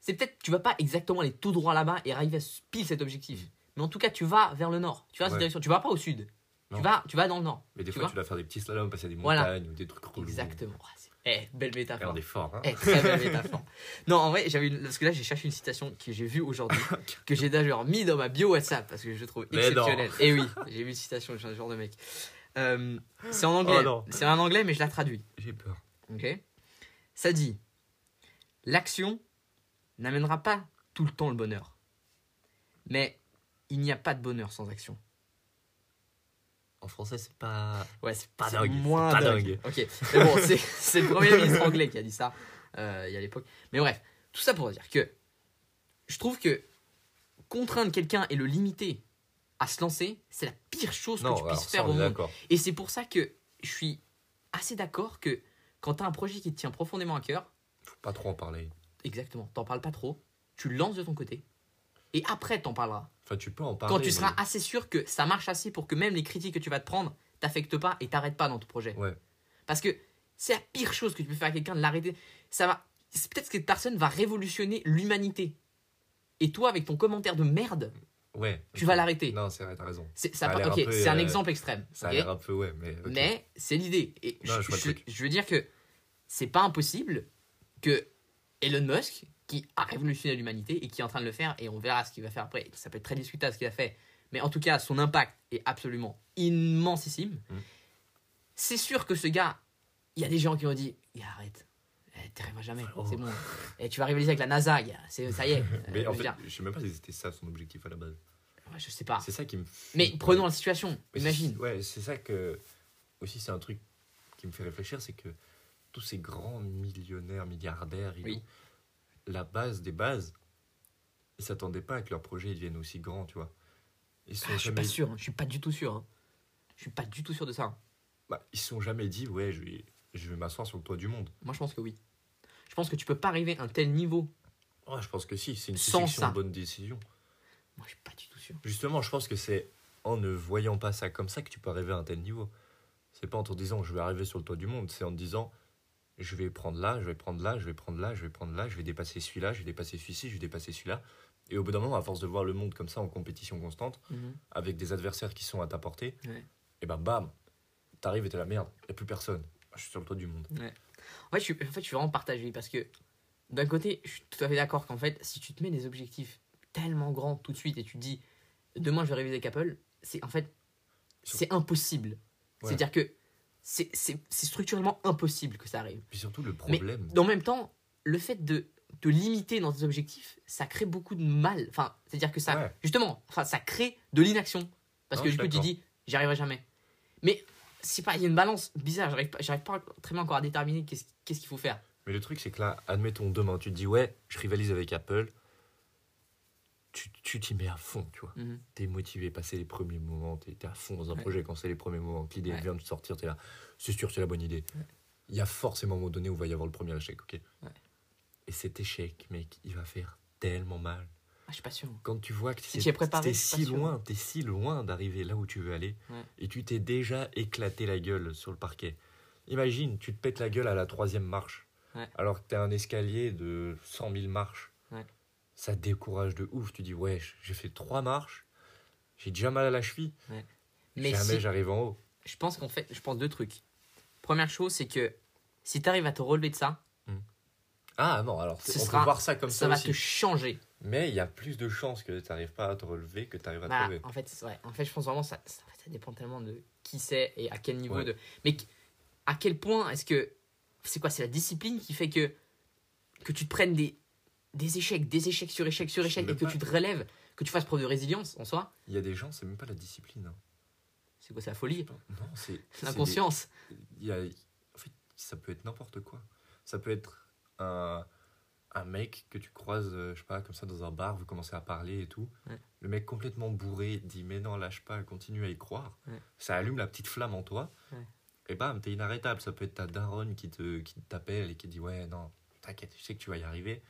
C'est peut-être tu vas pas exactement aller tout droit là-bas et arriver à ce- pile cet objectif. Mais en tout cas, tu vas vers le nord. Tu vas dans cette Ouais. direction. Tu vas pas au sud. Non. Tu vas, tu vas dans le nord. Mais des Tu fois tu dois faire des petits slaloms, passer des Voilà. montagnes ou des trucs relous. Exactement. Ah, Eh, belle métaphore. Regardez fort, hein. Eh, très belle métaphore. Non, en vrai, j'avais une- parce que là, j'ai cherché une citation que j'ai vue aujourd'hui, que j'ai d'ailleurs mis dans ma bio WhatsApp parce que je trouve exceptionnelle. Et oui, j'ai vu une citation, je suis un genre de mec. Euh, c'est en anglais. Oh c'est en anglais, mais je la traduis. J'ai peur. Ok Ça dit L'action n'amènera pas tout le temps le bonheur. Mais il n'y a pas de bonheur sans action. En français, c'est pas. Ouais, c'est Pas dingue, Moins c'est pas dingue. dingue. Ok, mais bon, c'est c'est le premier ministre anglais qui a dit ça euh, il y a l'époque. Mais bref, tout ça pour dire que je trouve que contraindre quelqu'un et le limiter à se lancer, c'est la pire chose Non, que tu alors puisses faire au monde. Et c'est pour ça que je suis assez d'accord que quand tu as un projet qui te tient profondément à cœur, Faut pas trop en parler. exactement, t'en parles pas trop, tu le lances de ton côté. Et après, t'en parleras. Enfin, tu peux en parler. Quand tu mais- seras assez sûr que ça marche assez pour que même les critiques que tu vas te prendre t'affectent pas et t'arrêtent pas dans ton projet. Ouais. Parce que c'est la pire chose que tu peux faire à quelqu'un de l'arrêter. Ça va. c'est Peut-être que cette personne va révolutionner l'humanité. Et toi, avec ton commentaire de merde, Ouais. tu vas l'arrêter. Non, c'est vrai, t'as raison. C'est Ça c'est un euh, exemple extrême. Ça a l'air un peu, ouais, mais. Mais c'est l'idée. Et Non, je, veux dire que c'est pas impossible que Elon Musk, qui a révolutionné l'humanité et qui est en train de le faire, et on verra ce qu'il va faire après, ça peut être très discutable ce qu'il a fait, mais en tout cas, son impact est absolument immensissime. Mm. C'est sûr que ce gars, il y a des gens qui ont dit arrête, t'y arriveras jamais, Oh. c'est bon. Et tu vas rivaliser avec la NASA, gars. c'est ça y est. Mais Euh, en fait, dire, je sais même pas si c'était ça son objectif à la base. ouais, je sais pas. C'est ça qui me. Mais prenons la situation, Mais imagine. c'est- Ouais, c'est ça que. Aussi, c'est un truc qui me fait réfléchir c'est que tous ces grands millionnaires, milliardaires, et Oui. tout, la base des bases, ils s'attendaient pas à que leur projet devienne aussi grand, tu vois. Ils sont Ah, je suis pas sûr, hein, je suis pas du tout sûr. hein. Je suis pas du tout sûr de ça. hein. bah, ils se sont jamais dit, ouais, je vais, je vais m'asseoir sur le toit du monde. Moi, je pense que oui. Je pense que tu peux pas arriver à un tel niveau. Ouais, je pense que si, c'est une Sans succession ça. de bonnes décisions. Moi, je suis pas du tout sûr. Justement, je pense que c'est en ne voyant pas ça comme ça que tu peux arriver à un tel niveau. C'est pas en te disant je vais arriver sur le toit du monde, c'est en te disant je vais prendre là, je vais prendre là, je vais prendre là, je vais prendre là, je vais dépasser celui-là, je vais dépasser celui-ci, je vais dépasser celui-là. Et au bout d'un moment, à force de voir le monde comme ça en compétition constante, avec des adversaires qui sont à ta portée, Ouais. et ben bam, t'arrives et t'es la merde, y a plus personne. Je suis sur le toit du monde. En fait, je suis, en fait, je suis vraiment partagé parce que d'un côté, je suis tout à fait d'accord qu'en fait, si tu te mets des objectifs tellement grand tout de suite et tu te dis demain je vais réviser avec Apple, c'est en fait c'est impossible. Ouais. C'est-à-dire que c'est structurellement impossible que ça arrive. Puis surtout, le Mais problème. en même temps, le fait de te limiter dans tes objectifs, ça crée beaucoup de mal. Enfin, c'est-à-dire que ça, Ouais. justement, enfin, ça crée de l'inaction. Parce Non, que du coup, tu dis, j'y arriverai jamais. Mais c'est pas, il y a une balance bizarre. J'arrive pas, j'arrive pas très bien encore à déterminer qu'est-ce qu'est-ce qu'il faut faire. Mais le truc, c'est que là, admettons demain, tu te dis, ouais, je rivalise avec Apple. Tu tu t'y mets à fond, tu vois. Mhm. T'es motivé, passer les premiers moments, t'es t'es à fond dans un Ouais. projet quand c'est les premiers moments, que l'idée Ouais. vient de sortir, t'es là, c'est sûr, c'est la bonne idée. Ouais. Il y a forcément un moment donné où va y avoir le premier échec, ok. Et cet échec, mec, il va faire tellement mal. Ah, je suis pas sûr. Quand tu vois que tu es si loin, t'es si loin d'arriver là où tu veux aller, Ouais. et tu t'es déjà éclaté la gueule sur le parquet. Imagine, tu te pètes la gueule à la troisième marche, Ouais. alors que t'as un escalier de 100 000 marches. Ouais. Ça te décourage de ouf. Tu dis, ouais, j'ai fait trois marches, j'ai déjà mal à la cheville, Mais jamais si- j'arrive en haut. je pense qu'en fait, je pense deux trucs. Première chose, c'est que si tu arrives à te relever de ça, Ah non, alors Ce c'est- on sera- peut voir ça comme ça ça, va aussi. te changer. Mais il y a plus de chances que tu n'arrives pas à te relever que tu arrives à te Bah, relever. en fait, vrai. En fait, je pense vraiment ça, ça, ça dépend tellement de qui c'est et à quel niveau Ouais. de. Mais à quel point est-ce que c'est quoi C'est la discipline qui fait que que tu te prennes des des échecs, des échecs sur échecs sur échecs et que pas. tu te relèves, que tu fasses preuve de résilience en soi? Il y a des gens, c'est même pas la discipline. hein. C'est quoi C'est la folie, Non, c'est. l'inconscience. des- a- En fait, ça peut être n'importe quoi. Ça peut être un, un mec que tu croises, euh, je sais pas, comme ça dans un bar, vous commencez à parler et tout. Ouais. Le mec complètement bourré dit Mais non, lâche pas, continue à y croire. Ouais. Ça allume la petite flamme en toi. Ouais. Et bam, t'es inarrêtable. Ça peut être ta daronne qui te qui t'appelle et qui dit Ouais, non, t'inquiète, je sais que tu vas y arriver.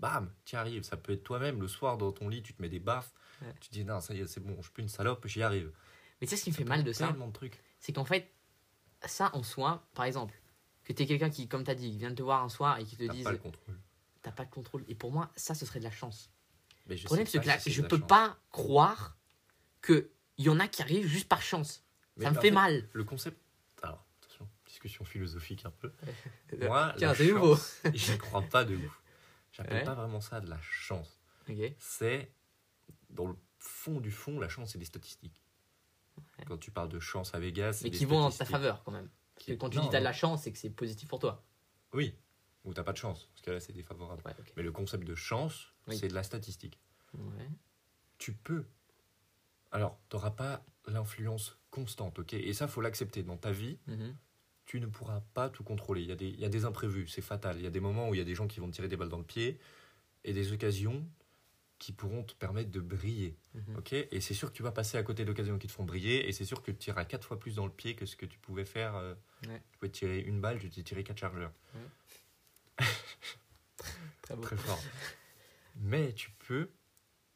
Bam, tu y arrives. Ça peut être toi-même le soir dans ton lit, tu te mets des baffes. Tu dis Non, ça y est, c'est bon, je suis plus une salope, j'y arrive. Mais tu sais ce qui me fait mal de ça, c'est qu'en fait, ça en soi, par exemple, que tu es quelqu'un qui, comme tu as dit, vient de te voir un soir et qui te T'as dise pas le contrôle. t'as pas de contrôle. Et pour moi, ça, ce serait de la chance. Mais je Le problème, c'est que là, si je peux chance. pas croire qu'il y en a qui arrivent juste par chance. Mais ça me fait, fait, mal. Le concept. Alors, attention, discussion philosophique un peu. Moi, Tiens, c'est nouveau. J'y crois pas de ouf. J'appelle Ouais. pas vraiment ça de la chance. C'est. Dans le fond du fond, la chance, c'est des statistiques. Quand tu parles de chance à Vegas, Mais qui vont en ta faveur quand même. Qui- quand tu non, dis t'as de la chance, c'est que c'est positif pour toi. Oui, ou t'as pas de chance, parce que là, c'est défavorable. Ouais. Mais le concept de chance, Oui. c'est de la statistique. Ouais. tu peux. Alors, tu n'auras pas l'influence constante, ok? Et ça, faut l'accepter. Dans ta vie, Mhm. tu ne pourras pas tout contrôler. Il y a des, il y a des imprévus, c'est fatal. Il y a des moments où il y a des gens qui vont te tirer des balles dans le pied et des occasions qui pourront te permettre de briller, Mhm. ok? Et c'est sûr que tu vas passer à côté d'occasions qui te font briller et c'est sûr que tu tireras quatre fois plus dans le pied que ce que tu pouvais faire. euh, Ouais. Tu pouvais tirer une balle, tu t'es tiré quatre chargeurs. Très beau. Très fort. Mais tu peux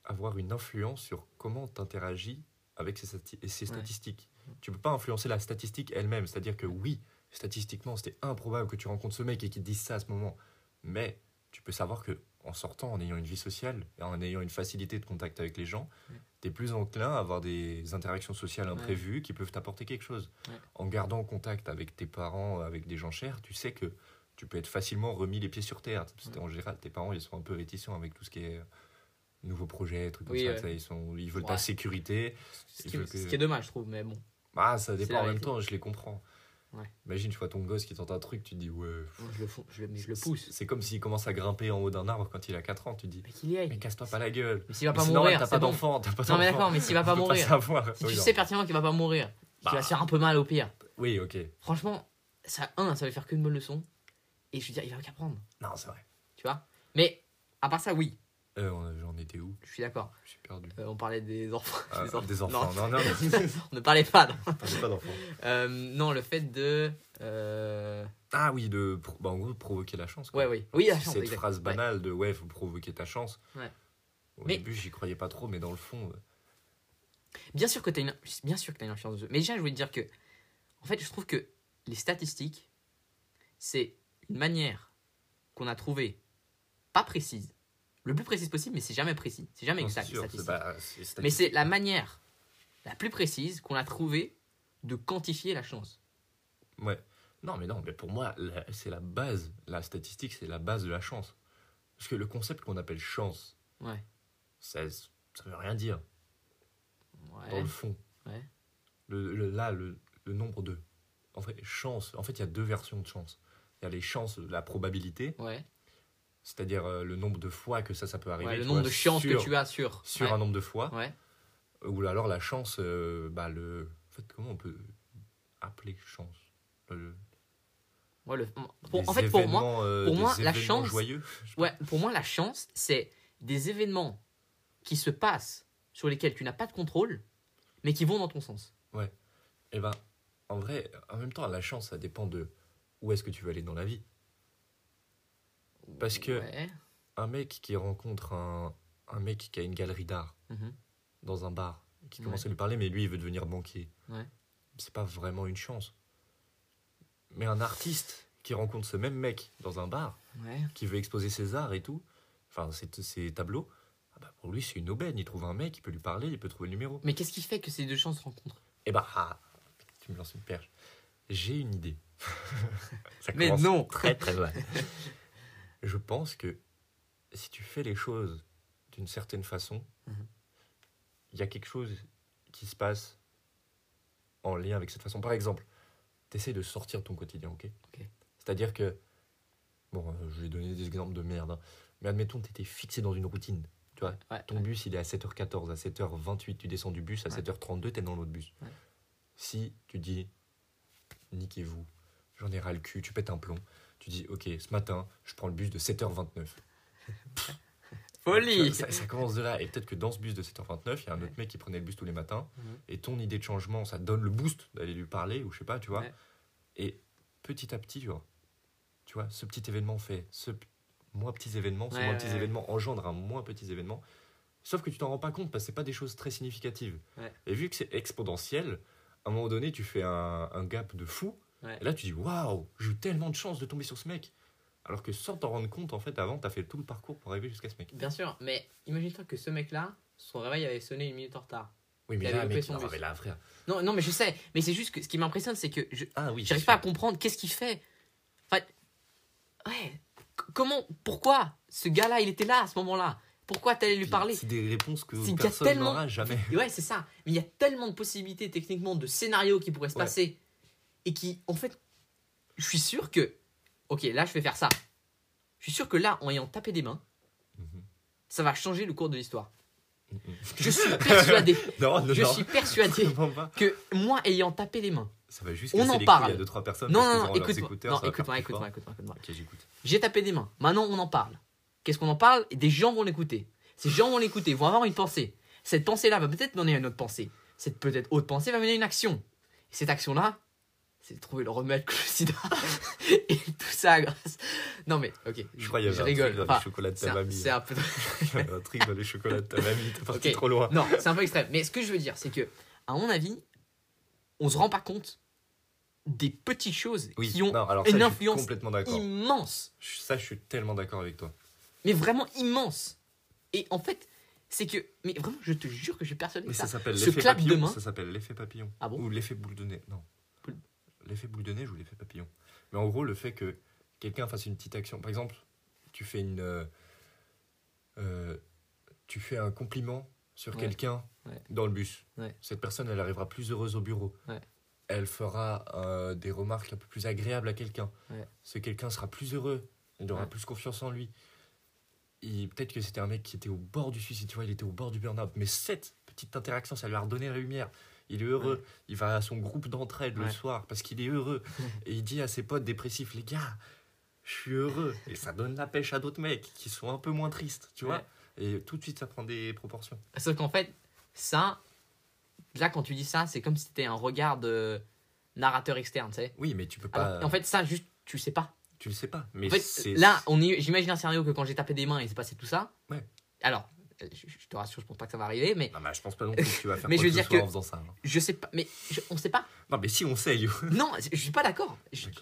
avoir une influence sur comment tu interagis avec ces, stati- et ces Ouais. statistiques. Tu peux pas influencer la statistique elle-même. C'est-à-dire que oui, statistiquement, c'était improbable que tu rencontres ce mec et qu'il te dise ça à ce moment. Mais tu peux savoir que en sortant, en ayant une vie sociale et en ayant une facilité de contact avec les gens, Ouais. tu es plus enclin à avoir des interactions sociales imprévues qui peuvent t'apporter quelque chose. Ouais. En gardant contact avec tes parents, avec des gens chers, tu sais que tu peux être facilement remis les pieds sur terre. Parce. En général, tes parents, ils sont un peu réticents avec tout ce qui est euh, nouveaux projets, trucs comme Oui, ça. Ils, sont, ils veulent ta sécurité. Ce qui, que- ce qui est dommage, je trouve, mais bon. Ah, ça dépend en même temps, je les comprends. Ouais. Imagine, tu vois ton gosse qui tente un truc, tu te dis, ouais. Moi, Je le, fous- je le, mais je le c'est- pousse. C'est comme s'il commence à grimper en haut d'un arbre quand il a 4 ans, tu te dis, Mais qu'il y aille. mais casse-toi pas la gueule. Mais s'il va pas mourir, t'as pas bon. d'enfant, t'as pas Non, mais d'enfant. d'accord, mais s'il va pas mourir. Si Oui, tu non. sais pertinemment qu'il va pas mourir, Bah. qu'il va se faire un peu mal au pire. Oui, ok. Franchement, ça, un, ça va faire qu'une bonne leçon. Et je veux dire, il va qu'apprendre. Non, c'est vrai. Tu vois? Mais à part ça, oui, Euh, on- J'en étais où? Je suis d'accord. Je suis perdu. Euh, on parlait des enfants. Ah, des, des enfants, non, non, on ne parlait pas. non. J'ai pas d'enfants. Euh, non, le fait de. euh, Ah oui, de bah, en gros, provoquer la chance. Ouais, oui. Oui, la C'est chance. Cette phrase Ouais. banale de ouais, faut provoquer ta chance. Ouais. Au Mais- début, j'y croyais pas trop, mais dans le fond, euh, Bien sûr que tu as une, bien sûr que as une influence dessus. Mais déjà, je voulais te dire que, en fait, je trouve que les statistiques, c'est une manière qu'on a trouvée pas précise, le plus précise possible, mais c'est jamais précis, c'est jamais non, exact. sûr, mais c'est la manière la plus précise qu'on a trouvée de quantifier la chance. Ouais. Non, mais non, mais pour moi, c'est la base. La statistique, c'est la base de la chance. Parce que le concept qu'on appelle chance, Ouais. ça, ça veut rien dire dans le fond. Ouais. Le, le- là, le, le nombre de. En fait, chance. En fait, il y a deux versions de chance. Il y a les chances, la probabilité, Ouais. C'est-à-dire euh, le nombre de fois que ça, ça peut arriver. Ouais, le nombre vois, de chances sur, que tu as sur. Sur ouais. un nombre de fois. Ouais. Ou alors la chance, euh, bah, le. En fait, comment on peut appeler chance? Le- Ouais, le- pour- en fait, pour moi, euh, pour des moi, la chance- joyeux. ouais, pour moi, la chance, c'est des événements qui se passent sur lesquels tu n'as pas de contrôle, mais qui vont dans ton sens. Et ben, en vrai, en même temps, la chance, ça dépend de où est-ce que tu veux aller dans la vie. Parce que- Ouais. Un mec qui rencontre un, un mec qui a une galerie d'art Mhm. dans un bar, qui Ouais. commence à lui parler, mais lui, il veut devenir banquier. Ouais. C'est pas vraiment une chance. Mais un artiste qui rencontre ce même mec dans un bar, qui veut exposer ses arts et tout, enfin ses, ses tableaux, ah bah, pour lui, c'est une aubaine. Il trouve un mec, il peut lui parler, il peut trouver le numéro. Mais qu'est-ce qui fait que ces deux chances se rencontrent? Et bah, ah, tu me lances une perche. J'ai une idée. Ça Mais non. Très très mal. Je pense que si tu fais les choses d'une certaine façon, il Mhm. y a quelque chose qui se passe en lien avec cette façon. Par exemple, tu essaies de sortir de ton quotidien, ok? C'est-à-dire que, bon, euh, je vais donner des exemples de merde, hein, mais admettons, tu étais fixé dans une routine. Tu vois, Ouais, ton ouais. bus, il est à 7h14, à 7h28, tu descends du bus, à Ouais. 7h32, tu es dans l'autre bus. Si tu dis, niquez-vous, j'en ai ras le cul, tu pètes un plomb, tu dis, ok, ce matin, je prends le bus de 7h29. Folie Ça, ça commence de là. Et peut-être que dans ce bus de 7h29, il y a un autre mec qui prenait le bus tous les matins. Mhm. Et ton idée de changement, ça donne le boost d'aller lui parler, ou je sais pas, tu vois. Ouais. Et petit à petit, tu vois, tu vois, ce petit événement fait ce moins petits événements, ce Ouais, moins ouais, petits événements engendre un moins petits événement. Sauf que tu t'en rends pas compte parce que c'est pas des choses très significatives. Et vu que c'est exponentiel, à un moment donné, tu fais un, un gap de fou. Ouais. Et là, tu dis waouh, j'ai eu tellement de chance de tomber sur ce mec. Alors que sans t'en rendre compte, en fait, avant, t'as fait tout le parcours pour arriver jusqu'à ce mec. Bien sûr, mais imagine-toi que ce mec-là, son réveil avait sonné une minute en retard. Oui, mais Il là, mec, son non, bus. mais là, frère. Non, non, mais je sais, mais c'est juste que ce qui m'impressionne, c'est que je Ah oui. j'arrive pas à comprendre qu'est-ce qu'il fait. Enfin, ouais, comment, pourquoi ce gars-là, il était là à ce moment-là? Pourquoi t'allais lui parler? C'est des réponses que personne tellement- n'aura jamais. Ouais, c'est ça. Mais il y a tellement de possibilités techniquement, de scénarios qui pourraient se Ouais. passer. Et qui, en fait, je suis sûr que. Ok, là, je vais faire ça. Je suis sûr que là, en ayant tapé des mains, Mhm. ça va changer le cours de l'histoire. Mhm. Je suis persuadé. Non, non, je non. suis persuadé que moi, ayant tapé les mains. Ça va juste On en parle. deux trois personnes. Non, non, écoute-moi. Non, écoute-moi, écoute-moi, écoute-moi, écoute-moi. J'écoute. J'ai tapé des mains. Maintenant, on en parle. Qu'est-ce qu'on en parle? Des gens vont l'écouter. Ces gens vont l'écouter, vont avoir une pensée. Cette pensée-là va peut-être mener à une autre pensée. Cette peut-être autre pensée va mener à une action. Et cette action-là, c'est de trouver le remède contre le sida. Et tout ça grâce. Non mais, ok. Je crois qu'il y avait je un rigole. truc dans Enfin, les chocolats de ta mamie. c'est un peu. Il y avait un truc dans les chocolats de ta mamie. T'es parti Ok. trop loin. Non, c'est un peu extrême. Mais ce que je veux dire, c'est que, à mon avis, on se rend pas compte des petites choses Oui, qui ont non, alors ça, une influence complètement immense. Ça, je suis tellement d'accord avec toi. mais vraiment immense. Et en fait, c'est que, mais vraiment, je te jure que je suis persuadé Mais de ça ça. s'appelle l'effet clap de papillon. main. Ça s'appelle l'effet papillon. Ah bon Ou l'effet boule de nez. Non. L'effet boule de neige ou l'effet papillon. Mais en gros, le fait que quelqu'un fasse une petite action. Par exemple, tu fais une. euh, euh, tu fais un compliment sur Ouais. quelqu'un Ouais. dans le bus. Ouais. Cette personne, elle arrivera plus heureuse au bureau. Elle fera euh, des remarques un peu plus agréables à quelqu'un. Ce quelqu'un sera plus heureux. Il aura plus confiance en lui. Peut-être que c'était un mec qui était au bord du suicide, tu vois, il était au bord du burn-out. Mais cette petite interaction, ça lui a redonné la lumière. Il est heureux. Il va à son groupe d'entraide le soir parce qu'il est heureux. Et il dit à ses potes dépressifs, les gars, je suis heureux. Et ça donne la pêche à d'autres mecs qui sont un peu moins tristes, tu vois. Et tout de suite, ça prend des proportions. Sauf qu'en fait, ça, là, quand tu dis ça, c'est comme si c'était un regard de narrateur externe, tu sais. Oui, mais tu peux pas. Alors, en fait, ça, juste, tu sais pas. tu le sais pas. Mais En fait, c'est. là, on y- j'imagine un scénario que quand j'ai tapé des mains, il s'est passé tout ça. Ouais. Alors, je, je te rassure, je pense pas que ça va arriver, mais Non, mais je pense pas non plus que tu vas faire Mais quoi je que veux ce dire que- en faisant ça. hein. je sais pas. Mais je- on sait pas. Non, mais si on sait, you. Non, je suis pas d'accord.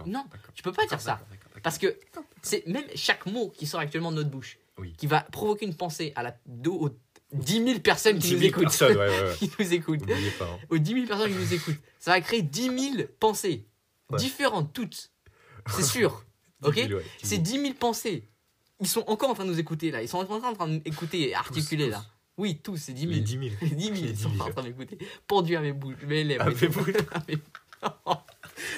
Non, tu peux pas dire ça. Parce que c'est même chaque mot qui sort actuellement de notre bouche, Oui. qui va provoquer une pensée à la, aux 10 000 personnes qui 10 nous 000 écoutent. personnes, ouais, ouais, ouais. qui nous écoutent. Pas. hein. Aux 10 000 personnes qui nous écoutent. Ça va créer 10 000 pensées. Différentes toutes. C'est sûr. 10 ok 000, ouais, 10 C'est 000. 10 000 pensées. Ils sont encore en train de nous écouter là. Ils sont encore en train de nous écouter et articuler Tous, là. Oui, tous, c'est 10 000. Les 10 000. Les 10 000, Les ils sont 10 000. en train d'écouter. Pendu à mes bouches, mes lèvres. À mes- bouches.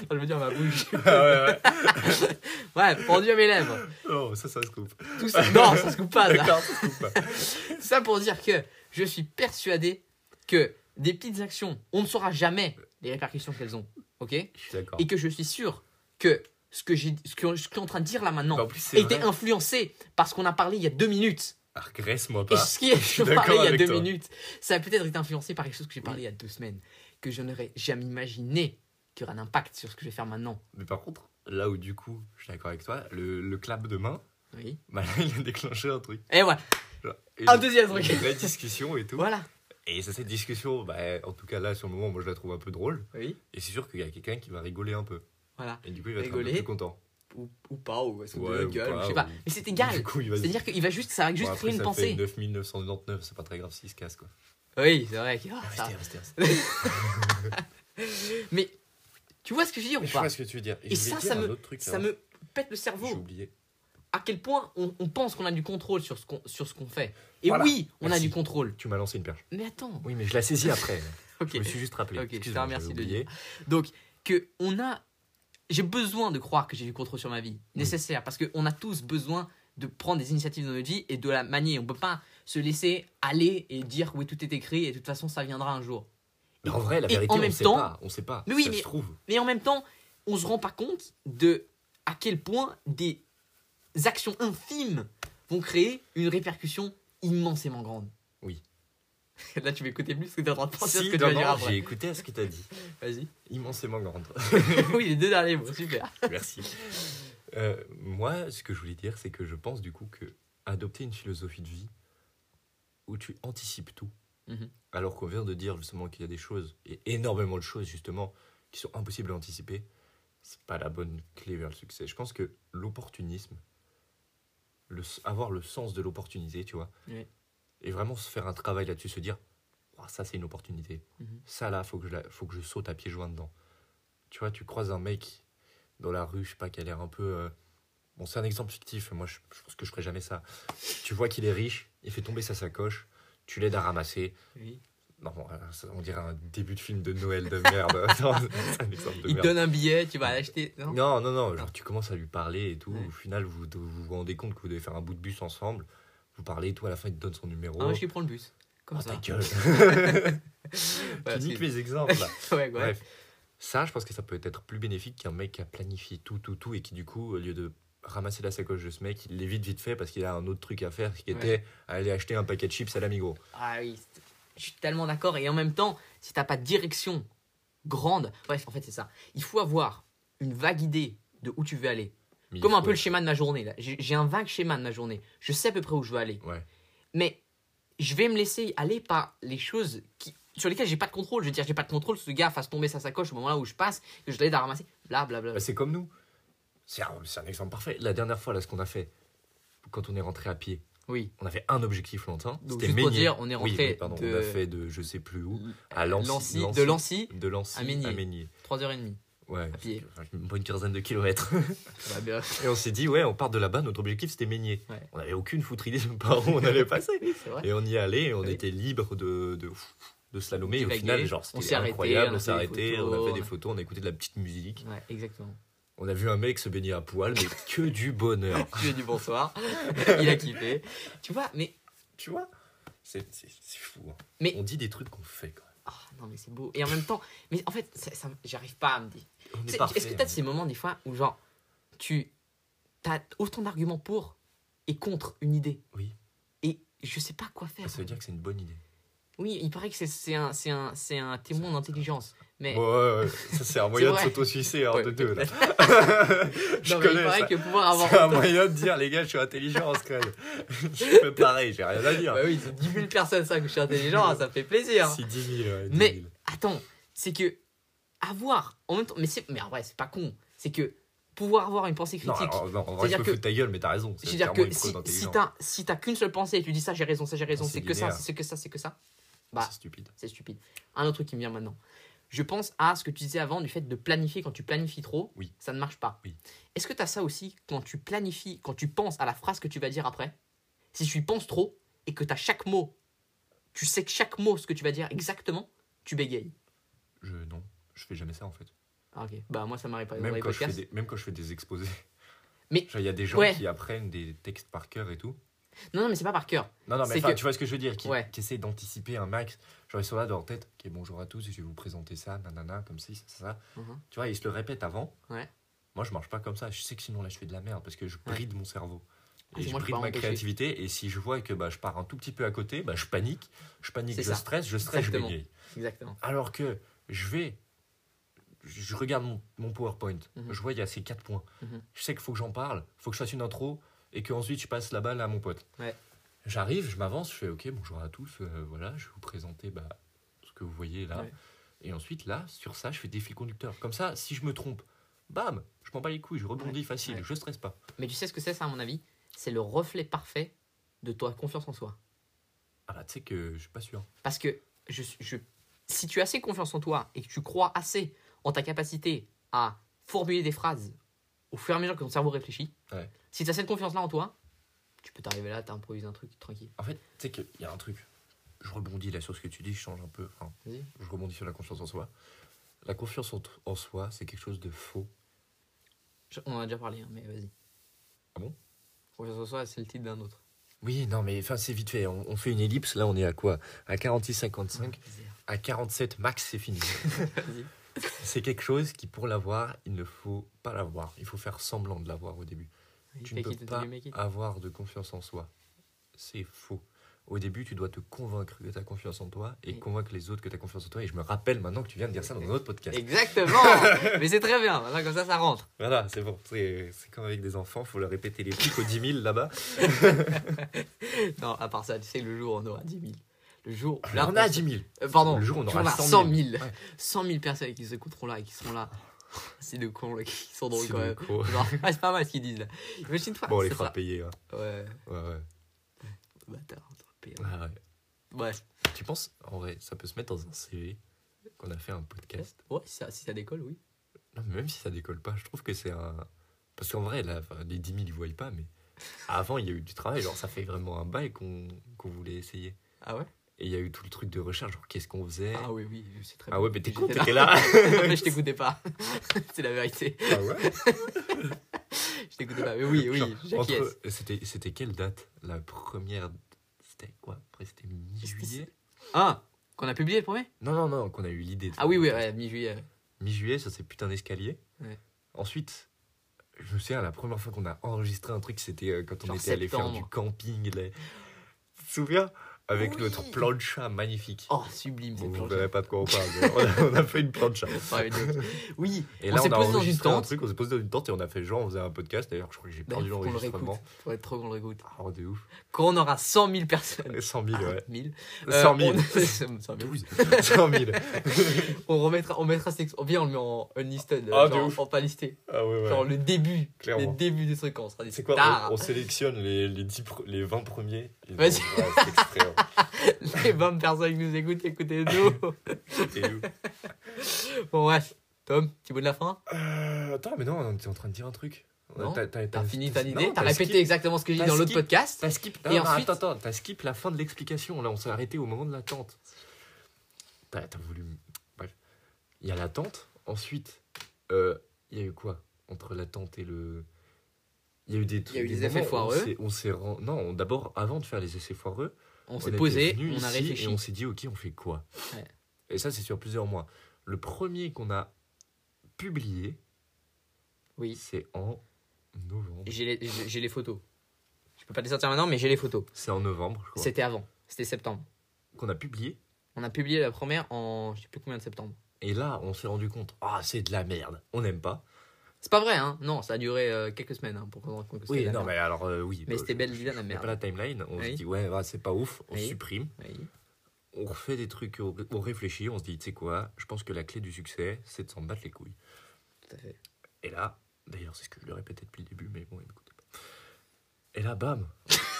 Non, je veux dire à ma bouche. Ah ouais, ouais. Ouais, pendu à mes lèvres. Oh, ça, ça se coupe. Tout ça... Non, ça se coupe pas. D'accord, ça se coupe pas. Tout ça pour dire que je suis persuadé que des petites actions, on ne saura jamais les répercussions qu'elles ont. Ok? Et Je suis d'accord. que je suis sûr que ce que, j'ai, ce que je suis en train de dire là maintenant Bah, en plus, était vrai. influencé par ce qu'on a parlé il y a deux minutes. Agresse-moi Et pas. ce qui est parlé d'accord il y a deux toi. minutes, ça a peut-être été influencé par quelque chose que j'ai parlé il y a deux semaines, que je n'aurais jamais imaginé qu'il y aura un impact sur ce que je vais faire maintenant. Mais par contre, là où du coup, je suis d'accord avec toi, le, le clap de main, Oui. bah là, il a déclenché un truc. Et voilà, Genre, et un deuxième truc. Une vraie discussion et tout. Voilà. Et ça, cette discussion, bah, en tout cas là, sur le moment, moi je la trouve un peu drôle. Oui. Et c'est sûr qu'il y a quelqu'un qui va rigoler un peu. Voilà. Et du coup, il va être un Rigoler. peu plus content. Ou, ou pas, ou se Ouais, la ou gueule, pas, je sais pas. ou- Mais c'est égal. C'est-à-dire qu'il va juste, ça va juste Bon, après, créer une ça pensée. fait 9999, c'est pas très grave s'il se casse quoi. Oui, c'est vrai. ah, ça- Restez, restez, restez. Mais tu vois ce que je veux dire ou Je pas vois ce que tu veux dire. Et je ça, dire ça me- truc, Ça me pète le J'ai cerveau. oublié. À quel point on, on pense qu'on a du contrôle sur ce qu'on qu'on fait. Et Voilà. oui, on a du contrôle. Tu m'as lancé une perche. Mais attends. Oui, mais je l'ai saisie après. Ok. Je me suis juste rappelé. Ok, je te remercie de oublié. Donc que on a, j'ai besoin de croire que j'ai du contrôle sur ma vie, Oui. nécessaire, parce qu'on a tous besoin de prendre des initiatives dans notre vie et de la manier. On peut pas se laisser aller et dire oui tout est écrit et de toute façon ça viendra un jour. Mais en vrai, la vérité, en on même sait temps- pas. On sait pas. Mais oui, ça mais- se trouve. Mais en même temps, on se rend pas compte de à quel point des actions infimes vont créer une répercussion immensément grande. Là, tu m'écoutais plus parce que tu es en train de penser à ce que tu vas dire après. j'ai écouté à ce que tu as dit. Vas-y. Immensément grande. oui, les deux derniers mots, super. Merci. Euh, moi, ce que je voulais dire, c'est que je pense du coup que adopter une philosophie de vie où tu anticipes tout, Mhm. alors qu'on vient de dire justement qu'il y a des choses, et énormément de choses justement, qui sont impossibles à anticiper, c'est pas la bonne clé vers le succès. Je pense que l'opportunisme, le, avoir le sens de l'opportunité, tu vois, Oui. Et vraiment se faire un travail là-dessus, se dire, ça c'est une opportunité, Mhm. ça là, faut que, je la- faut que je saute à pieds joints dedans. Tu vois, tu croises un mec dans la rue, je sais pas, qui a l'air un peu. euh, Bon, c'est un exemple fictif, moi je, je pense que je ferais jamais ça. Tu vois qu'il est riche, il fait tomber sa sacoche, tu l'aides à ramasser. Oui. Non, bon, euh, on dirait un début de film de Noël de merde. Non, c'est un exemple de Il te merde. donne un billet, tu vas l'acheter. Non? Non, non, non, genre tu commences à lui parler et tout. Ouais. Au final, vous, vous vous rendez compte que vous devez faire un bout de bus ensemble. Vous parlez et tout, à la fin, il te donne son numéro. Ah, je lui prends le bus. Comme Oh, ça. ta gueule. Voilà, tu niques mes exemples là. Ouais. Bref, ça, je pense que ça peut être plus bénéfique qu'un mec qui a planifié tout, tout, tout et qui, du coup, au lieu de ramasser la sacoche de ce mec, il l'évite vite fait parce qu'il a un autre truc à faire qui était aller acheter un paquet de chips à l'amigo. Ah oui, je suis tellement d'accord. Et en même temps, si t'as pas de direction grande, bref, en fait, c'est ça. Il faut avoir une vague idée de où tu veux aller. Mais Comme un faut peu le schéma de ma journée. là. J'ai un vague schéma de ma journée. Je sais à peu près où je veux aller. Ouais. Mais je vais me laisser aller par les choses qui, sur lesquelles j'ai pas de contrôle. Je veux dire, j'ai pas de contrôle. Ce gars fasse tomber sa sacoche au moment là où je passe, que je l'aide à ramasser. Bla bla bla. Bah, c'est comme nous. C'est un, exemple parfait. La dernière fois, là, ce qu'on a fait, quand on est rentré à pied, Oui. on avait un objectif. Donc, C'était pour dire, on est rentré oui, pardon, de- on a fait de je sais plus où, à Lancy. Lancy, Lancy- de Lancy, de Lancy à Meignier. 3h30. Ouais, À pied. une bonne quinzaine de kilomètres. Bien. Et on s'est dit, ouais, on part de là-bas, notre objectif c'était. Ouais. On n'avait aucune foutre idée de par où on allait passer. Oui. Et on y allait et on Oui. était libre de, de, de slalomer. Et au final, genre, c'était incroyable. on s'est arrêté, on photos. a fait des photos, on a écouté de la petite musique. Ouais, exactement. On a vu un mec se baigner à poil, mais que du bonheur. As dit bonsoir. Il a kiffé. Tu vois, mais. Tu vois C'est fou. hein. Mais- On dit des trucs qu'on fait quand même. Ah, non, mais c'est beau. Et en même temps, mais en fait, ça, ça- j'arrive pas à me dire. On est Est-ce que tu as hein. ces moments, des fois, où genre, tu as autant d'arguments pour et contre une idée Oui. Et je sais pas quoi faire. Ça veut dire que c'est une bonne idée. Oui, il paraît que c'est- un, un, un témoin d'intelligence. Mais. Ouais, ouais, ouais. ça c'est un moyen de vrai. s'auto-suicer hein, de deux là. je non, mais connais ça. que pouvoir avoir. C'est un moyen de dire, les gars, je suis intelligent en scred. je fais pareil, j'ai rien à dire. Bah oui, c'est 10 000 personnes, ça, que je suis intelligent, ça fait plaisir. Si 10 000, ouais, 10 Mais 000. attends, c'est que avoir en même temps, mais c'est, mais en vrai, c'est pas con. C'est que pouvoir avoir une pensée critique. C'est-à-dire que- ta gueule, mais t'as raison. C'est clairement que une si, si t'as si t'as qu'une seule pensée et tu dis ça, j'ai raison, ça, j'ai raison, c'est c'est que ça, c'est que ça, c'est que ça, bah, C'est stupide. c'est stupide. Un autre truc qui me vient maintenant. Je pense à ce que tu disais avant du fait de planifier quand tu planifies trop, Oui. ça ne marche pas. Oui. Est-ce que tu as ça aussi quand tu planifies, quand tu penses à la phrase que tu vas dire après? Si tu y penses trop et que tu as chaque mot tu sais que chaque mot, ce que tu vas dire exactement, tu bégayes. Je, fais jamais ça en fait. Ah, ok. Bah, moi, ça m'arrive pas dans Même les quand, je fais des, même quand je fais des exposés. Mais- il y a des gens Ouais. qui apprennent des textes par cœur et tout. Non, non, mais c'est pas par cœur. Non, non, mais que- tu vois ce que je veux dire, qui, Ouais. qui essaient d'anticiper un max. Genre, ils sont là dans leur tête, ok, bonjour à tous, je vais vous présenter ça, nanana, comme ci, ça, ça, ça. Mhm. Tu vois, ils se le répètent avant. Ouais. Moi, je marche pas comme ça. Je sais que sinon, là, je fais de la merde parce que je Ouais. bride mon cerveau. Ah, Et moi, je peux bride ma créativité. Et si je vois que bah, je pars un tout petit peu à côté, bah, je panique. Je panique, je ça. stresse, je stresse, Exactement. je bégaye. Exactement. Alors que je vais, je regarde mon, mon PowerPoint, Mhm. je vois il y a ces quatre points. Mhm. Je sais qu'il faut que j'en parle, il faut que je fasse une intro et qu'ensuite je passe la balle à mon pote. Ouais. J'arrive, je m'avance, je fais ok, bonjour à tous, euh, voilà, je vais vous présenter bah, ce que vous voyez là. Ouais. Et ensuite là, sur ça, je fais des fils conducteurs. Comme ça, si je me trompe, bam, je m'en bats les couilles, je rebondis Ouais. facile, je stresse pas. Mais tu sais ce que c'est, ça, à mon avis? C'est le reflet parfait de ta confiance en soi. Ah bah tu sais que je suis pas sûr. Parce que je, je, si tu as assez confiance en toi et que tu crois assez en ta capacité à formuler des phrases au fur et à mesure que ton cerveau réfléchit, Ouais. si tu as cette confiance-là en toi, tu peux t'arriver là, t'improvises un truc tranquille. En fait, tu sais qu'il y a un truc. Je rebondis là sur ce que tu dis, je change un peu. Enfin, je rebondis sur la confiance en soi. La confiance en, en soi, c'est quelque chose de faux. Je- on en a déjà parlé, hein, mais vas-y. Ah bon? Confiance en soi, c'est le titre d'un autre. Oui, non, mais enfin, c'est vite fait. On, on fait une ellipse. Là, on est à quoi? À 46,55. Vas-y. À 47 max, c'est fini. C'est quelque chose qui, pour l'avoir, il ne faut pas l'avoir. Il faut faire semblant de l'avoir au début. Tu ne peux it pas avoir de confiance en soi. C'est faux. Au début, tu dois te convaincre que tu as confiance en toi et Oui. convaincre les autres que tu as confiance en toi. Et je me rappelle maintenant que tu viens de dire ça dans un autre podcast. Exactement Mais c'est très bien, maintenant, comme ça, ça rentre. Voilà, c'est bon. C'est comme avec des enfants, faut leur répéter les trucs aux 10 000 là-bas. Non, à part ça, tu sais, le jour où on aura 10 000. Le jour où. Là, on a 10 000. Euh, pardon, Le jour où on aura en as 100 100 000. 000. Ouais. 100 000 personnes qui s'écouteront là et qui seront là. C'est de cons là, qui sont drôles quand même. Genre, ah, c'est pas mal ce qu'ils disent là. Imagine-toi. Bon, on les fera payer. hein. Ouais, Ouais, ouais. bâtard. on payé. Ouais, ouais. Bref. Tu penses, en vrai, ça peut se mettre dans un CV qu'on a fait un podcast? Ouais, si ça, si ça décolle, oui. Non, mais même si ça décolle pas, je trouve que c'est un. Parce qu'en vrai, là, les 10 000, ils voient pas, mais avant, il y a eu du travail. Genre, ça fait vraiment un bail qu'on qu'on voulait essayer. Ah ouais? Et il y a eu tout le truc de recherche, genre, qu'est-ce qu'on faisait? Ah oui, oui, sais très Ah ouais, mais t'es con, t'étais là mais je t'écoutais pas. c'est la vérité. Ah ouais? Je t'écoutais pas. Mais oui, oui, j'acquiesce. entre- C'était quelle date? La première. C'était quoi? Après, c'était mi-juillet Ah Qu'on a publié le premier? Non, non, non, qu'on a eu l'idée. Ah oui, oui, ouais, mi-juillet. Mi-juillet, ça c'est putain d'escalier. Ouais. Ensuite, je me souviens, la première fois qu'on a enregistré un truc, c'était euh, quand on Genre était allé faire du camping. Tu te souviens? Avec Oui. notre plancha magnifique. Oh, sublime, Bon, cette vous planche. verrez pas de quoi on parle. mais on, a, on a fait une plancha. Oui, Et On là, s'est on, a posé dans une enregistré un truc, on s'est posé dans une tente et on a fait genre, on faisait un podcast. D'ailleurs, je crois que j'ai perdu qu'on le réécoute. l'enregistrement. Faudrait trop qu'on le réécoute. Oh, de ouf. Quand on aura 100 000 personnes. 100 000, ouais. 1000. 100 000. Euh, on... 100 000. 12. 100 000. On remettra, on mettra cet ex- oh, Bien, on le met en unlisted. Ah, euh, de genre, ouf. en pas listé. Ah ouais, ouais. Genre le début. Clairement. Le début du truc, on sera des C'est quoi on, on sélectionne les, les, 10 pre- les 20 premiers. Vas-y. Les 20 personnes qui nous écoutent, écoutez-nous. C'était ouf. bon, bref. Tom, petit mot de la fin Euh, attends, mais non, on était en train de dire un truc. Non, T'as- fini ta idée T'as répété skip- exactement ce que j'ai dit dans l'autre podcast T'as skip. Et non, non, ensuite- Attends, attends, t'as skip la fin de l'explication. Là, on s'est arrêté au moment de l'attente. T'as voulu. Bref. Il y a l'attente. Ensuite, euh, il y a eu quoi Entre l'attente et le. Il y a eu des, Il y a eu des des effets foireux. on s'est- rend... Non, on- d'abord, avant de faire les essais foireux, On s'est posé, on a réfléchi. Et on s'est dit, ok, on fait quoi? Ouais. Et ça, c'est sur plusieurs mois. Le premier qu'on a publié, Oui. c'est en novembre. J'ai les, photos. Je peux pas les sortir maintenant, mais j'ai les photos. C'est en novembre, je crois. C'était avant. C'était septembre. Qu'on a publié. On a publié la première en je sais plus combien de septembre. Et là, on s'est rendu compte, ah, c'est de la merde. On n'aime pas. C'est pas vrai, hein Non, ça a duré euh, quelques semaines hein, pour qu'on compte que Oui, non, mais alors, euh, oui. Mais bah, c'était belle la merde. pas la timeline. On Oui. se dit, ouais, c'est pas ouf. On Oui. supprime. Oui. On refait des trucs, on réfléchit. On se dit, tu sais quoi Je pense que la clé du succès, c'est de s'en battre les couilles. Tout à fait. Et là, d'ailleurs, c'est ce que je lui répétais depuis le début, mais bon, il m'écoutait pas. Et là, bam,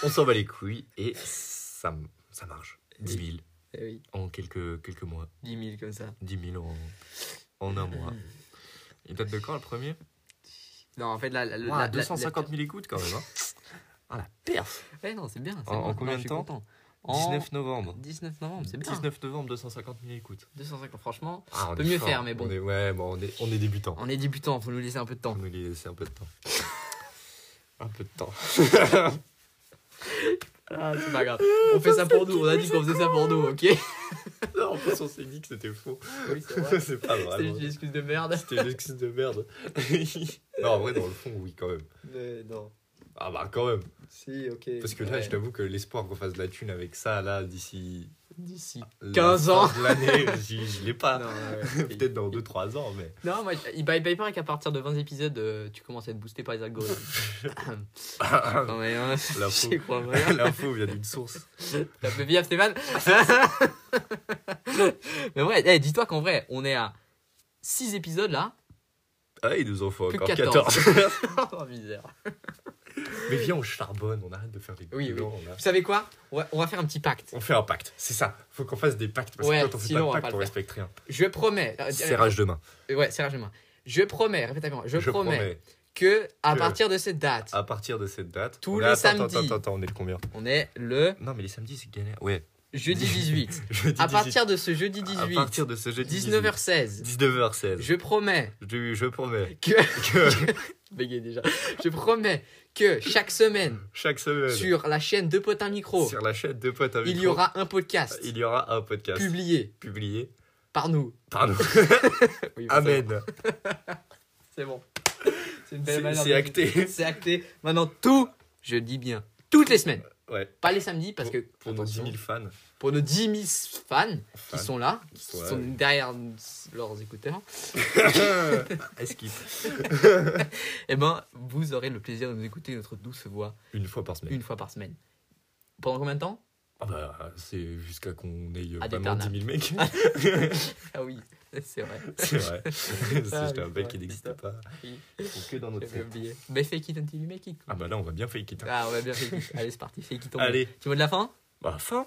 on s'en bat les couilles et ça, ça marche. 10 000 Eh oui, en quelques, quelques mois. 10 000 comme ça. 10 000 en, en un mois. Il date de quand le premier? Non, en fait, la, la- Ouah, la- 250 000 écoutes quand même. Hein ah la perf Ouais, non, c'est bien. En- bon. en combien Non, de temps? content. en 19 novembre. 19 novembre, c'est bien. 19 novembre, 250 000 écoutes. 250, franchement. Ah, peut est mieux fort. faire, mais bon. On est, ouais, bon, on est, on est débutant. On est débutant, faut nous laisser un peu de On temps. nous laisser un peu de temps. un peu de temps. Ah, c'est pas grave. On fait ça pour nous, on a dit qu'on faisait ça pour nous, ok? Non, en plus, on s'est dit que c'était faux. Oui, c'est vrai. c'est pas C'était vrai. juste une excuse de merde. C'était une excuse de merde. non, en vrai, dans le fond, oui, quand même. Mais non. Ah bah, quand même. Si, ok. Parce que là, je t'avoue que l'espoir qu'on fasse de la thune avec ça, là, d'ici. D'ici la 15 fin ans. l'année, j'y- je l'ai pas. Ouais. Peut-être dans 2-3 ans, mais. Non, moi, il, bah, il paraît qu'à partir de 20 épisodes, euh, tu commences à être boosté par les algorithmes. non, mais hein, L'info. crois moyen. L'info vient d'une source. T'as fait bien, Stéphane Mais ouais, eh, dis-toi qu'en vrai, on est à 6 épisodes là. Ah, il nous en faut encore que 14. oh, misère. Mais viens, on charbonne, on arrête de faire des Oui, oui. Vous savez quoi? On va, on va faire un petit pacte. On fait un pacte, c'est ça. Faut qu'on fasse des pactes. Parce Ouais, que quand on fait sinon, on pas de pacte, on faire. respecte rien. Je promets. euh, Serrage de main. euh, ouais, serrage de main. Je promets, répète avec moi. Je, promets, que à que- partir de cette date, À partir de cette date. Tous on les attends, attends, samedis. Attends, attends, on est le combien? on est le Non, mais les samedis, c'est galère. Ouais. Jeudi 18. Jeudi À 18. partir de ce jeudi À 18, partir de ce jeudi 19h16, 19h16. je promets Je, je promets que. que déjà. Je promets que chaque semaine, chaque semaine, sur la chaîne De Potes un Micro, sur la chaîne de potes à il y micro, aura un podcast il y aura un podcast publié publié par nous. par nous. Oui, Amen. C'est bon. C'est une belle manière c'est acté. C'est acté. Maintenant, tout, je dis bien, toutes les semaines. Ouais. Pas les samedis, parce que, Pour nos 10 attention, 000 fans. Pour nos 10 000 fans Fans. qui sont là, qui sont derrière leurs écouteurs, Esquive. eh ben, vous aurez le plaisir de nous écouter notre douce voix Une fois par semaine. une fois par semaine. Pendant combien de temps? Ah bah, c'est jusqu'à qu'on ait Ad vraiment aeternam. 10 000 mecs. Ah oui, c'est vrai. c'est vrai. C'est Ah oui, un mec qui n'existe pas. Oui. Que dans notre tête. oublié. Mais fake it until you make it. Ah bah là, on va bien fake it. hein. Ah, on va bien fake it. Allez, c'est parti, fake it. Allez. Tu mot de la fin? Bah, fin.